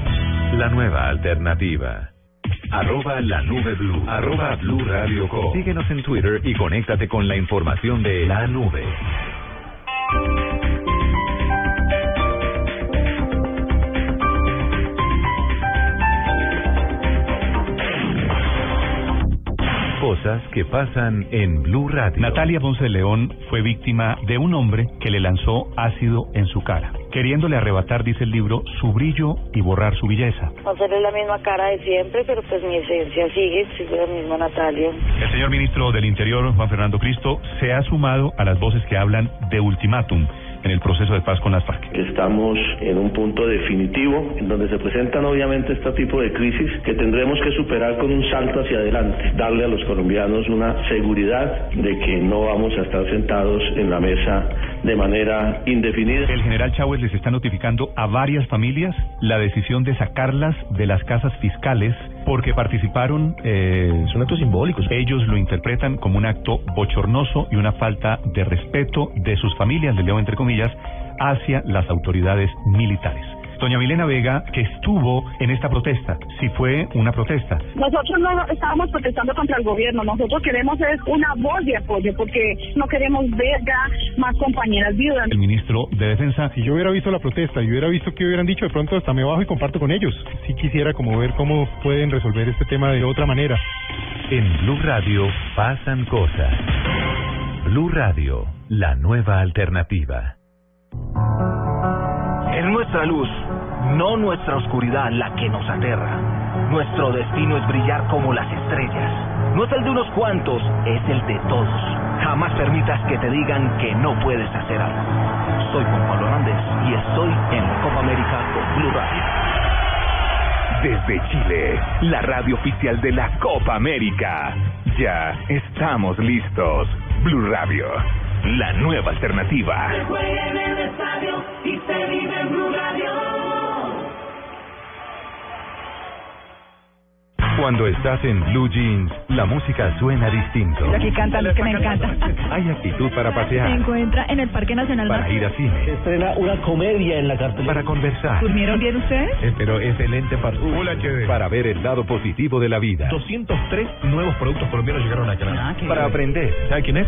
La nueva alternativa. Arroba la nube blue. Arroba blue radio com. Síguenos en Twitter y conéctate con la información de la nube. Cosas que pasan en Blue Radio. Natalia Ponce de León fue víctima de un hombre que le lanzó ácido en su cara, queriéndole arrebatar, dice el libro, su brillo y borrar su belleza. Hacerle la misma cara de siempre, pero pues mi esencia sigue, sigue la misma Natalia. El señor ministro del Interior, Juan Fernando Cristo, se ha sumado a las voces que hablan de ultimátum en el proceso de paz con las FARC. Estamos en un punto definitivo en donde se presentan obviamente este tipo de crisis que tendremos que superar con un salto hacia adelante, darle a los colombianos una seguridad de que no vamos a estar sentados en la mesa de manera indefinida. El general Chávez les está notificando a varias familias la decisión de sacarlas de las casas fiscales porque participaron. Eh, Son actos simbólicos. Ellos lo interpretan como un acto bochornoso y una falta de respeto de sus familias, le leo entre comillas, hacia las autoridades militares. Doña Milena Vega, que estuvo en esta protesta, si fue una protesta. Nosotros no estábamos protestando contra el gobierno, nosotros queremos es una voz de apoyo porque no queremos ver ya más compañeras viudas. El ministro de Defensa. Si yo hubiera visto la protesta y hubiera visto que hubieran dicho, de pronto hasta me bajo y comparto con ellos. Si quisiera como ver cómo pueden resolver este tema de otra manera. En Blue Radio pasan cosas. Blue Radio, la nueva alternativa. Es nuestra luz, no nuestra oscuridad la que nos aterra. Nuestro destino es brillar como las estrellas. No es el de unos cuantos, es el de todos. Jamás permitas que te digan que no puedes hacer algo. Soy Juan Pablo Hernández y estoy en la Copa América con Blue Radio. Desde Chile, la radio oficial de la Copa América. Ya estamos listos. Blue Radio, la nueva alternativa. en el estadio y se vive en Blue Radio. Cuando estás en Blue Jeans, la música suena distinto. Aquí cantan los que me encantan. Hay actitud para Se pasear, encuentra en el Parque Nacional para ir a cine, Estrena una comedia en la cartelera. para conversar, ¿Durmieron bien ustedes? pero excelente para, para ver el lado positivo de la vida, 203 nuevos productos colombianos llegaron a Canadá. para aprender, ¿Sabe quién es?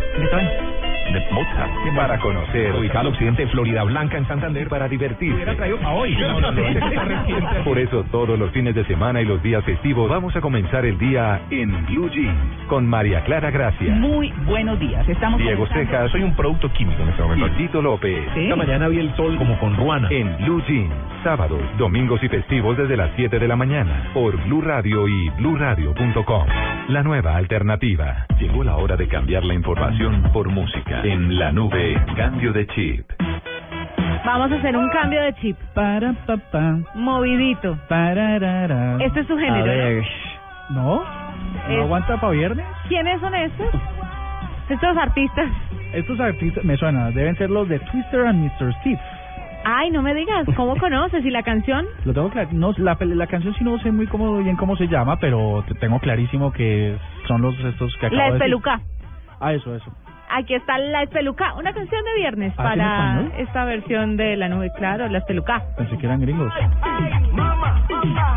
De Mozart. para conocer, Ubicado al occidente de Florida Blanca, en Santander. para divertirse. traído a hoy. Por eso todos los fines de semana y los días festivos vamos a comenzar el día en Blue Jeans con María Clara Gracia, Muy buenos días. Estamos Diego comenzando- Cejas, Soy un producto químico en este momento. y Tito López. Esta mañana vi el sol como con ruana. En Blue Jeans, sábados, domingos y festivos desde las 7 de la mañana por Blue Radio y bluradio.com. La nueva alternativa. Llegó la hora de cambiar la información por música. En la nube, cambio de chip. Vamos a hacer un cambio de chip. Para, pa, pa. Movidito. Pararara. Este es su género, A ¿no? ver. ¿No? ¿No Es- aguanta para viernes? ¿Quiénes son estos? Estos artistas. Estos artistas me suenan, deben ser los de Twister and Mr. Steve. Ay, no me digas, ¿cómo conoces? ¿Y la canción? Lo tengo claro. No, la, la canción sí no sé muy cómo, bien cómo se llama, pero te- tengo clarísimo que son los estos que acabo La de decir. Espeluca. Ah, eso, eso. Aquí está La Espeluca, una canción de viernes ¿Ah, ¿en para esta versión de la nube, claro, La Espeluca. Pensé que eran gringos. Mama, ay, ay,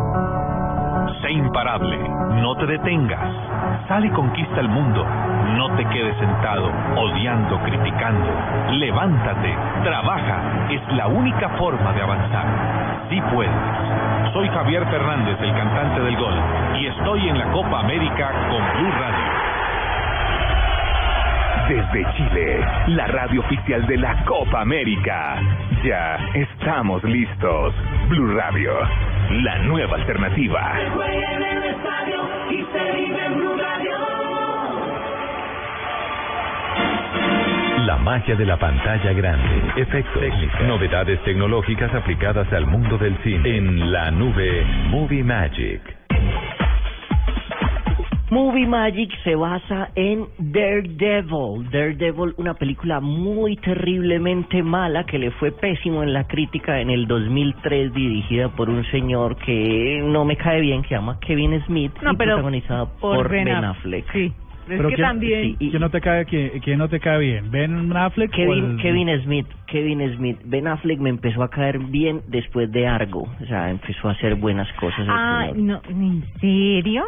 Sé imparable, no te detengas. Sal y conquista el mundo. No te quedes sentado, odiando, criticando. Levántate, trabaja. Es la única forma de avanzar. Sí puedes. Soy Javier Fernández, el cantante del gol, y estoy en la Copa América con Blue Radio. Desde Chile, la radio oficial de la Copa América. Ya estamos listos. Blue Radio, la nueva alternativa. La magia de la pantalla grande. Efectos, técnicas, novedades tecnológicas aplicadas al mundo del cine. En la nube Movie Magic. Movie Magic se basa en Daredevil. Daredevil, una película muy terriblemente mala que le fue pésimo en la crítica en el 2003, dirigida por un señor que no me cae bien, que se llama Kevin Smith No, y pero protagonizada por por, Ben Ben, Affleck. Sí. Es Pero que ¿quién- también... ¿Quién no te cae, quién, quién no te cae bien? ¿Ben Affleck o Kevin, el- Kevin Smith, Kevin Smith, Ben Affleck me empezó a caer bien después de Argo, o sea, empezó a hacer buenas cosas. Ah, no, ¿en serio?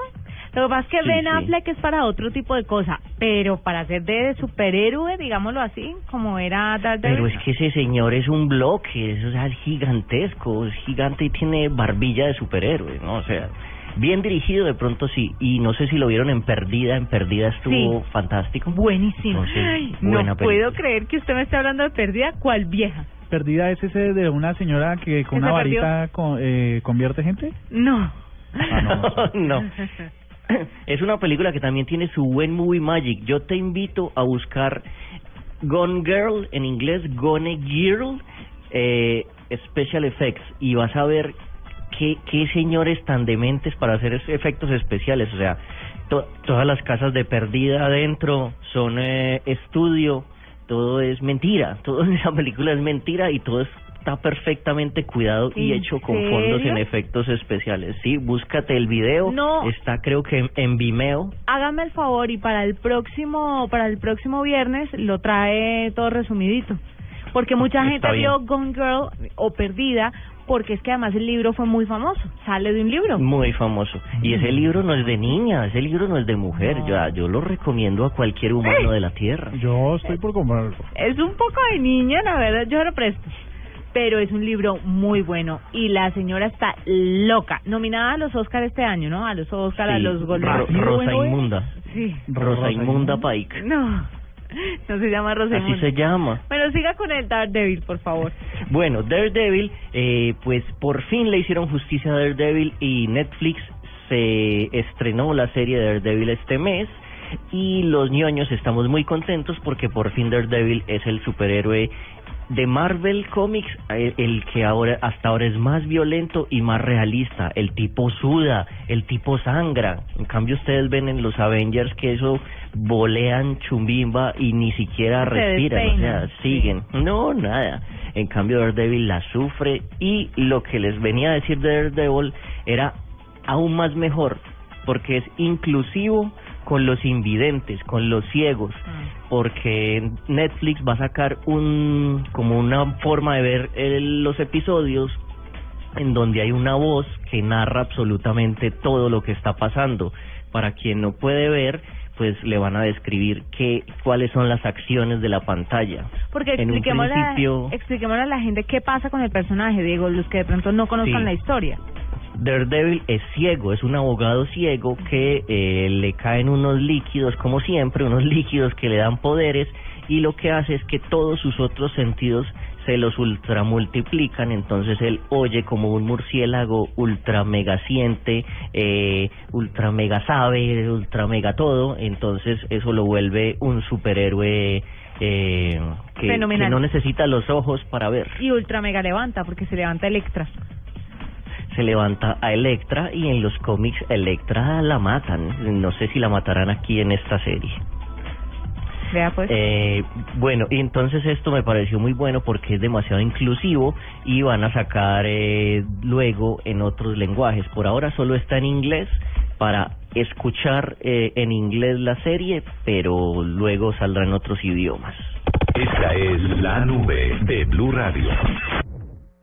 Lo que pasa es que Sí, Ben sí. Affleck es para otro tipo de cosa, pero para ser de superhéroe, digámoslo así, como era Daredevil. Pero es que ese señor es un bloque, es, o sea, es gigantesco, es gigante y tiene barbilla de superhéroe, ¿no? O sea, bien dirigido de pronto sí, y no sé si lo vieron en Perdida, en Perdida estuvo Sí. fantástico. Buenísimo. Entonces, Ay, buena no película. puedo creer que usted me esté hablando de pérdida, ¿cuál vieja? ¿Perdida es ese de una señora que con ¿Que una varita con- eh, convierte gente? No. Ah, no. Es una película que también tiene su buen movie magic. Yo te invito a buscar Gone Girl, en inglés Gone Girl, eh, Special Effects, y vas a ver qué, qué señores tan dementes para hacer efectos especiales. O sea, to- todas las casas de perdida adentro son eh, estudio, todo es mentira, todo en esa película es mentira y todo está perfectamente cuidado y ¿En hecho con fondos en efectos especiales. Sí, búscate el video, No. está creo que en, en Vimeo. Hágame el favor y para el próximo para el próximo viernes lo trae todo resumidito. Porque mucha Está gente bien. vio Gone Girl o Perdida porque es que además el libro fue muy famoso, sale de un libro. Muy famoso. Y ese libro no es de niña, ese libro no es de mujer. Yo, yo lo recomiendo a cualquier humano de la Tierra. Yo estoy por comprarlo. Es un poco de niña, la verdad, yo lo presto. Pero es un libro muy bueno y la señora está loca. Nominada a los Oscars este año, ¿no? A los Oscars, a los Golden Ro-. Rosa Inmunda. Sí. Rosa Inmunda Pike. No, no se llama Rosa Así Inmunda. se llama. Bueno, siga con el Daredevil, por favor. Bueno, Daredevil, eh, pues por fin le hicieron justicia a Daredevil y Netflix se estrenó la serie de Daredevil este mes y los ñoños estamos muy contentos porque por fin Daredevil es el superhéroe de Marvel Comics, el, el que ahora hasta ahora es más violento y más realista. El tipo suda, el tipo sangra. En cambio ustedes ven en los Avengers que eso volean chumbimba y ni siquiera Se respiran, o sea, siguen. No, nada. En cambio Daredevil la sufre y lo que les venía a decir de Daredevil era aún más mejor porque es inclusivo con los invidentes, con los ciegos, porque Netflix va a sacar un como una forma de ver eh, los episodios en donde hay una voz que narra absolutamente todo lo que está pasando. Para quien no puede ver, pues le van a describir qué cuáles son las acciones de la pantalla. Porque expliquémosle, a- principio- expliquémosle a la gente qué pasa con el personaje, Diego, los que de pronto no conozcan Sí. la historia. Daredevil es ciego, es un abogado ciego que eh, le caen unos líquidos, como siempre, unos líquidos que le dan poderes y lo que hace es que todos sus otros sentidos se los ultramultiplican, entonces él oye como un murciélago ultra mega siente, eh, ultra mega sabe, ultra mega todo, entonces eso lo vuelve un superhéroe eh, que, no necesita los ojos para ver. Y Ultra Mega levanta, porque se levanta Electra. Se levanta a Electra y en los cómics Electra la matan. No sé si la matarán aquí en esta serie. Vea pues. Eh, bueno, y entonces esto me pareció muy bueno porque es demasiado inclusivo y van a sacar eh, luego en otros lenguajes. Por ahora solo está en inglés para escuchar eh, en inglés la serie, pero luego saldrá en otros idiomas. Esta es la nube de Blue Radio.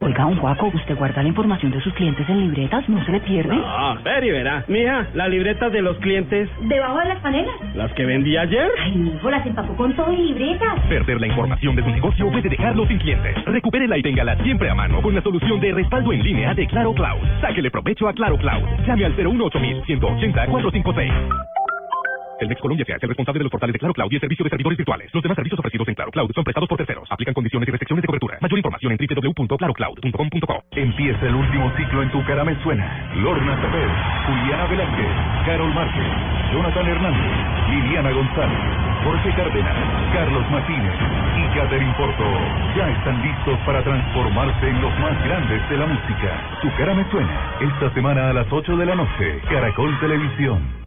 Oiga, un guaco, ¿usted guarda la información de sus clientes en libretas? ¿No se le pierde? Ah, ver y verá. Mija, las libretas de los clientes, ¿Debajo de las panelas? las que vendí ayer. Ay, mi hijo, las empacó con todo y libretas. Perder la información de su negocio puede dejarlo sin clientes. Recupérela y téngala siempre a mano con la solución de respaldo en línea de Claro Cloud. Sáquele provecho a Claro Cloud. Llame al 018 180 456. Telmex Colombia es el responsable de los portales de Claro Cloud y el servicio de servidores virtuales. Los demás servicios ofrecidos en Claro Cloud son prestados por terceros. Aplican condiciones y restricciones de cobertura. Mayor información en www.clarocloud.com.co. Empieza el último ciclo en Tu Cara Me Suena. Lorna Tapet, Juliana Velázquez, Carol Márquez, Jonathan Hernández, Liliana González, Jorge Cárdenas, Carlos Martínez y Catherine Porto. Ya están listos para transformarse en los más grandes de la música. Tu Cara Me Suena. Esta semana a las 8 de la noche. Caracol Televisión.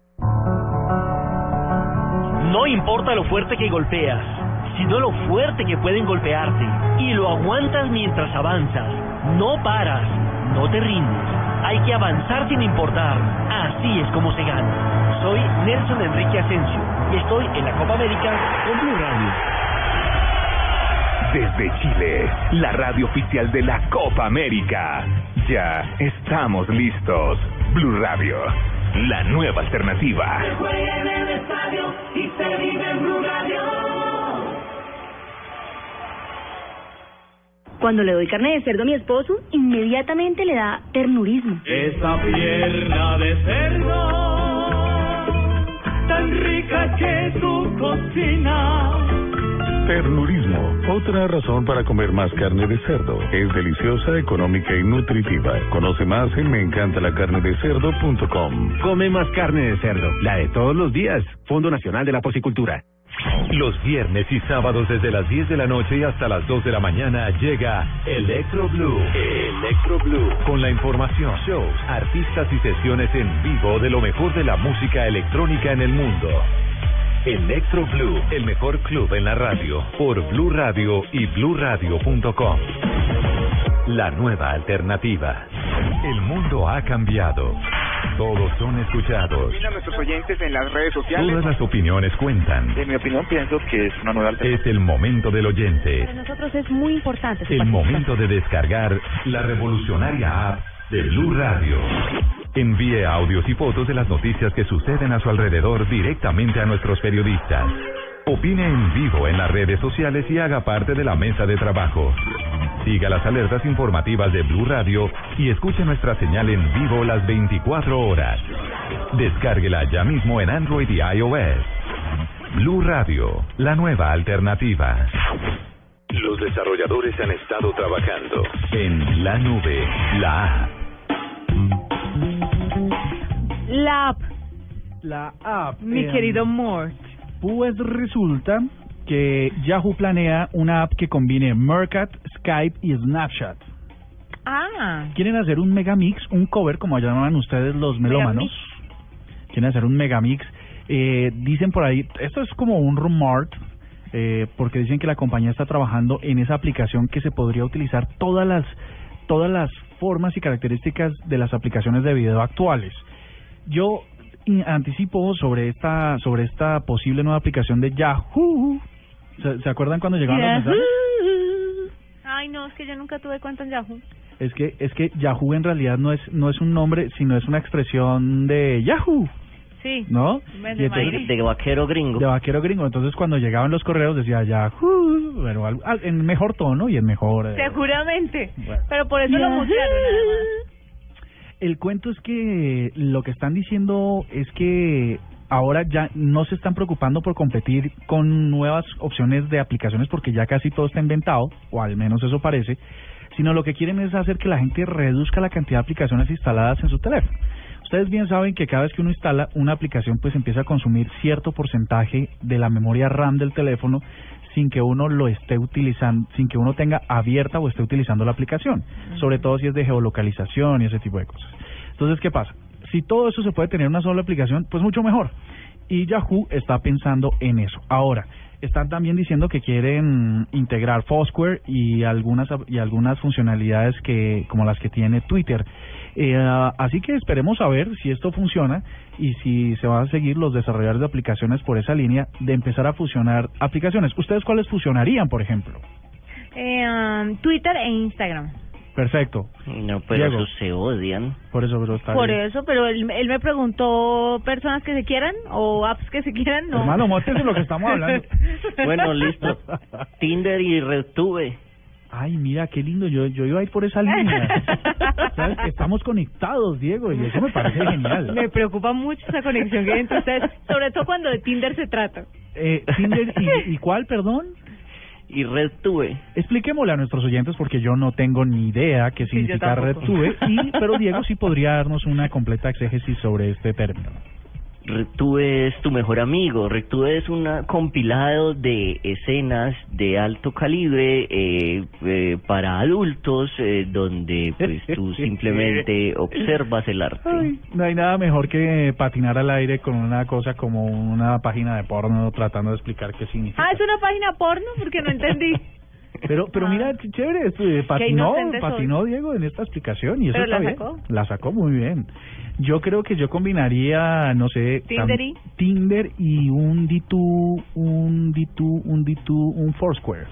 No importa lo fuerte que golpeas, sino lo fuerte que pueden golpearte. Y lo aguantas mientras avanzas. No paras, no te rindes. Hay que avanzar sin importar. Así es como se gana. Soy Nelson Enrique Asensio y estoy en la Copa América con Blue Radio. Desde Chile, la radio oficial de la Copa América. Ya estamos listos. Blue Radio, la nueva alternativa. juega en el estadio y se vive en Blue. Cuando le doy carne de cerdo a mi esposo, inmediatamente le da ternurismo. Esa pierna de cerdo, tan rica que tu cocina. Ternurismo, otra razón para comer más carne de cerdo. Es deliciosa, económica y nutritiva. Conoce más en meencantalacarnedecerdo.com. Come más carne de cerdo, la de todos los días. Fondo Nacional de la Porcicultura. Los viernes y sábados desde las 10 de la noche y hasta las 2 de la mañana llega Electro Blue. Electro Blue. Con la información, shows, artistas y sesiones en vivo de lo mejor de la música electrónica en el mundo. Electro Blue, el mejor club en la radio, por Blue Radio y bluradio.com. La nueva alternativa. El mundo ha cambiado. Todos son escuchados. a nuestros oyentes en las redes sociales. Todas las opiniones cuentan. En mi opinión, pienso que es una nueva alternativa. Es el momento del oyente. Para nosotros es muy importante. El momento de descargar la revolucionaria app de Blue Radio. Envíe audios y fotos de las noticias que suceden a su alrededor directamente a nuestros periodistas. Opine en vivo en las redes sociales y haga parte de la mesa de trabajo. Siga las alertas informativas de Blue Radio y escuche nuestra señal en vivo las 24 horas. Descárguela ya mismo en Android y iOS. Blue Radio, la nueva alternativa. Los desarrolladores han estado trabajando en la nube, la La app, La app. mi eh, querido Mort. Pues resulta que Yahoo planea una app que combine Mercat, Skype y Snapchat. Ah, Quieren hacer un megamix, un cover, como llaman ustedes los melómanos. Quieren hacer un megamix. Eh, dicen por ahí, esto es como un rumor, eh, porque dicen que la compañía está trabajando en esa aplicación que se podría utilizar todas las todas las formas y características de las aplicaciones de video actuales. Yo anticipo sobre esta sobre esta posible nueva aplicación de Yahoo. ¿Se, se acuerdan cuando llegaban los Yahoo. mensajes? Ay, no, es que yo nunca tuve cuenta en Yahoo. Es que es que Yahoo en realidad no es no es un nombre, sino es una expresión de Yahoo, Sí. ¿no? Y entonces-. De vaquero gringo. de vaquero gringo. Entonces cuando llegaban los correos decía Yahoo, pero al- al- en mejor tono y en mejor. eh, Seguramente. Bueno. Pero por eso lo Yahoo. mutearon además. El cuento es que lo que están diciendo es que ahora ya no se están preocupando por competir con nuevas opciones de aplicaciones porque ya casi todo está inventado, o al menos eso parece, sino lo que quieren es hacer que la gente reduzca la cantidad de aplicaciones instaladas en su teléfono. Ustedes bien saben que cada vez que uno instala una aplicación pues empieza a consumir cierto porcentaje de la memoria RAM del teléfono sin que uno lo esté utilizando, sin que uno tenga abierta o esté utilizando la aplicación, sobre todo si es de geolocalización y ese tipo de cosas. Entonces, ¿qué pasa? Si todo eso se puede tener en una sola aplicación, pues mucho mejor. Y Yahoo está pensando en eso. Ahora, están también diciendo que quieren integrar Foursquare y algunas y algunas funcionalidades que como las que tiene Twitter. Eh, así que esperemos a ver si esto funciona y si se van a seguir los desarrolladores de aplicaciones por esa línea de empezar a fusionar aplicaciones. ¿Ustedes cuáles fusionarían, por ejemplo? Eh, um, Twitter e Instagram. Perfecto. No, pero Diego. esos se odian. Por eso, pero está Por bien. eso, pero él, él me preguntó personas que se quieran o apps que se quieran, no. Hermano, móntese lo que estamos hablando. Bueno, listo. Tinder y Retube. Ay, mira, qué lindo, yo, yo iba a ir por esa línea. ¿Sabes? Estamos conectados, Diego, y eso me parece genial. Me preocupa mucho esa conexión que hay entre ustedes, sobre todo cuando de Tinder se trata. Eh, Tinder, y, ¿y cuál, perdón? Y RedTube. Expliquémosle a nuestros oyentes porque yo no tengo ni idea qué Sí, significa tampoco. RedTube, y, pero Diego sí podría darnos una completa exégesis sobre este término. RedTube es tu mejor amigo. RedTube es un compilado de escenas de alto calibre eh, eh, para adultos eh, donde pues tú simplemente observas el arte. Ay, no hay nada mejor que patinar al aire con una cosa como una página de porno tratando de explicar qué significa. Ah, es una página porno porque no entendí. Pero, pero mira, qué chévere, eh, patinó, soy. patinó Diego en esta explicación y eso Pero está la bien. sacó. La sacó muy bien. Yo creo que yo combinaría, no sé, Tinder y- Tinder y un D2, un D2, un D2, un Foursquare.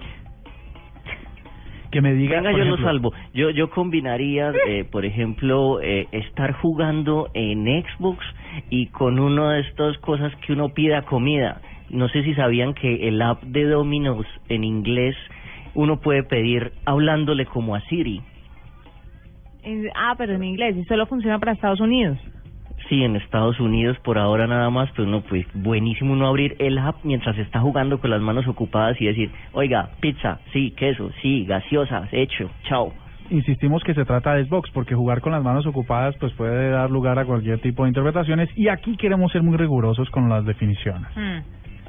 Que me diga, Venga, por yo lo ejemplo, salvo. Yo yo combinaría, eh, por ejemplo, eh, estar jugando en Xbox y con uno de estas cosas que uno pida comida. No sé si sabían que el app de Domino's en inglés uno puede pedir hablándole como a Siri. Ah, pero en inglés y solo funciona para Estados Unidos. Sí, en Estados Unidos por ahora nada más, pero no, pues buenísimo uno abrir el app mientras está jugando con las manos ocupadas y decir, oiga, pizza, sí, queso, sí, gaseosa, hecho, chao. insistimos que se trata de Xbox porque jugar con las manos ocupadas pues puede dar lugar a cualquier tipo de interpretaciones y aquí queremos ser muy rigurosos con las definiciones.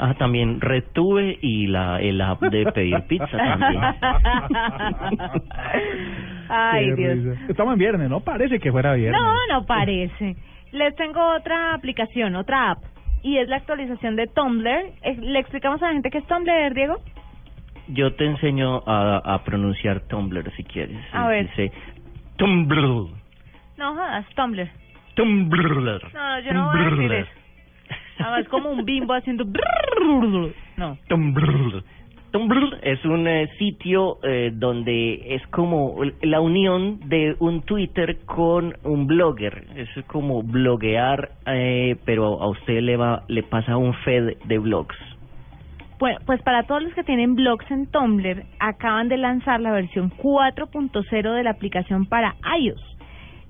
Ah, también retuve y la el app de pedir pizza también. Ay, Qué Dios. risa. Estamos en viernes, ¿no? Parece que fuera viernes. No, no parece. Les tengo otra aplicación, otra app, y es la actualización de Tumblr. Eh, ¿Le explicamos a la gente qué es Tumblr, Diego? Yo te enseño a, a pronunciar Tumblr si quieres. A ver. Dice Tumblr. No jodas, Tumblr. Tumblr. No, yo no voy a decir eso. Además, como un bimbo haciendo... No. Es un eh, sitio eh, donde es como la unión de un Twitter con un blogger. Eso es como bloguear, eh, pero a usted le va le pasa un fed de blogs. Bueno, pues para todos los que tienen blogs en Tumblr, acaban de lanzar la versión 4.0 de la aplicación para iOS.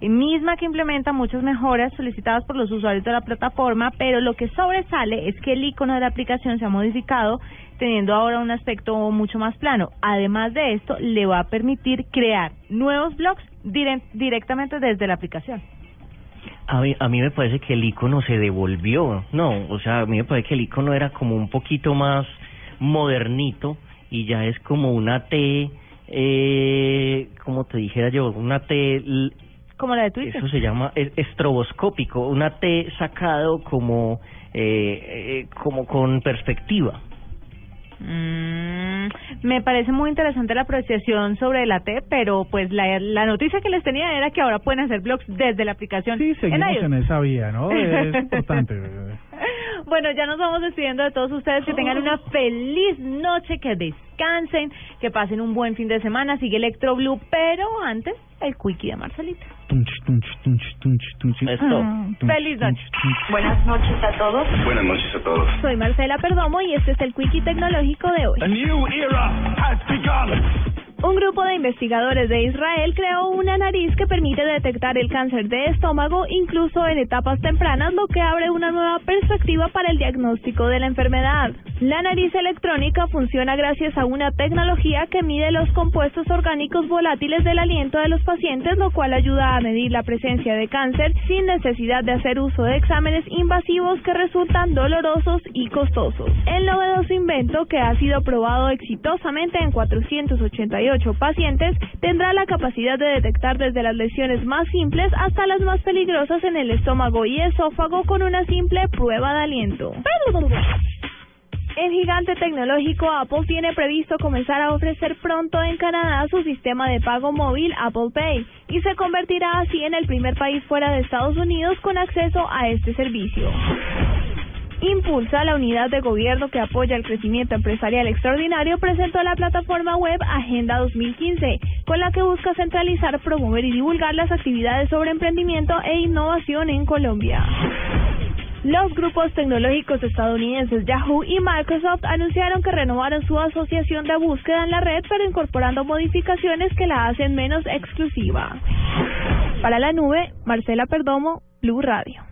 Eh, misma que implementa muchas mejoras solicitadas por los usuarios de la plataforma, pero lo que sobresale es que el icono de la aplicación se ha modificado, teniendo ahora un aspecto mucho más plano. Además de esto, le va a permitir crear nuevos blogs dire- directamente desde la aplicación. A mí, a mí me parece que el icono se devolvió, no, o sea, a mí me parece que el icono era como un poquito más modernito y ya es como una T, eh, como te dijera yo, una T, Como la de Twitter. eso se llama es- estroboscópico, una T sacado como, eh, eh, como con perspectiva. Mm, me parece muy interesante la apreciación sobre la T, pero pues la, la noticia que les tenía era que ahora pueden hacer blogs desde la aplicación. Sí, seguimos en esa vía, ¿no? Es importante. Bueno, ya nos vamos despidiendo de todos ustedes. Que tengan una feliz noche, que descansen, que pasen un buen fin de semana. Sigue Electro Blue, pero antes, el quickie de Marcelita. Tunch, tunch, tunch, tunch, tunch. Ah, tunch, Feliz noche. Buenas noches a todos. Buenas noches a todos. Soy Marcela Perdomo y este es el Quickie Tecnológico de hoy. A new era has begun. Un grupo de investigadores de Israel creó una nariz que permite detectar el cáncer de estómago incluso en etapas tempranas, lo que abre una nueva perspectiva para el diagnóstico de la enfermedad. La nariz electrónica funciona gracias a una tecnología que mide los compuestos orgánicos volátiles del aliento de los pacientes, lo cual ayuda a medir la presencia de cáncer sin necesidad de hacer uso de exámenes invasivos que resultan dolorosos y costosos. El novedoso invento, que ha sido probado exitosamente en 488 pacientes, tendrá la capacidad de detectar desde las lesiones más simples hasta las más peligrosas en el estómago y esófago con una simple prueba de aliento. El gigante tecnológico Apple tiene previsto comenzar a ofrecer pronto en Canadá su sistema de pago móvil Apple Pay y se convertirá así en el primer país fuera de Estados Unidos con acceso a este servicio. Impulsa, la unidad de gobierno que apoya el crecimiento empresarial extraordinario, presentó la plataforma web Agenda 2015, con la que busca centralizar, promover y divulgar las actividades sobre emprendimiento e innovación en Colombia. Los grupos tecnológicos estadounidenses Yahoo y Microsoft anunciaron que renovaron su asociación de búsqueda en la red, pero incorporando modificaciones que la hacen menos exclusiva. Para la nube, Marcela Perdomo, Blue Radio.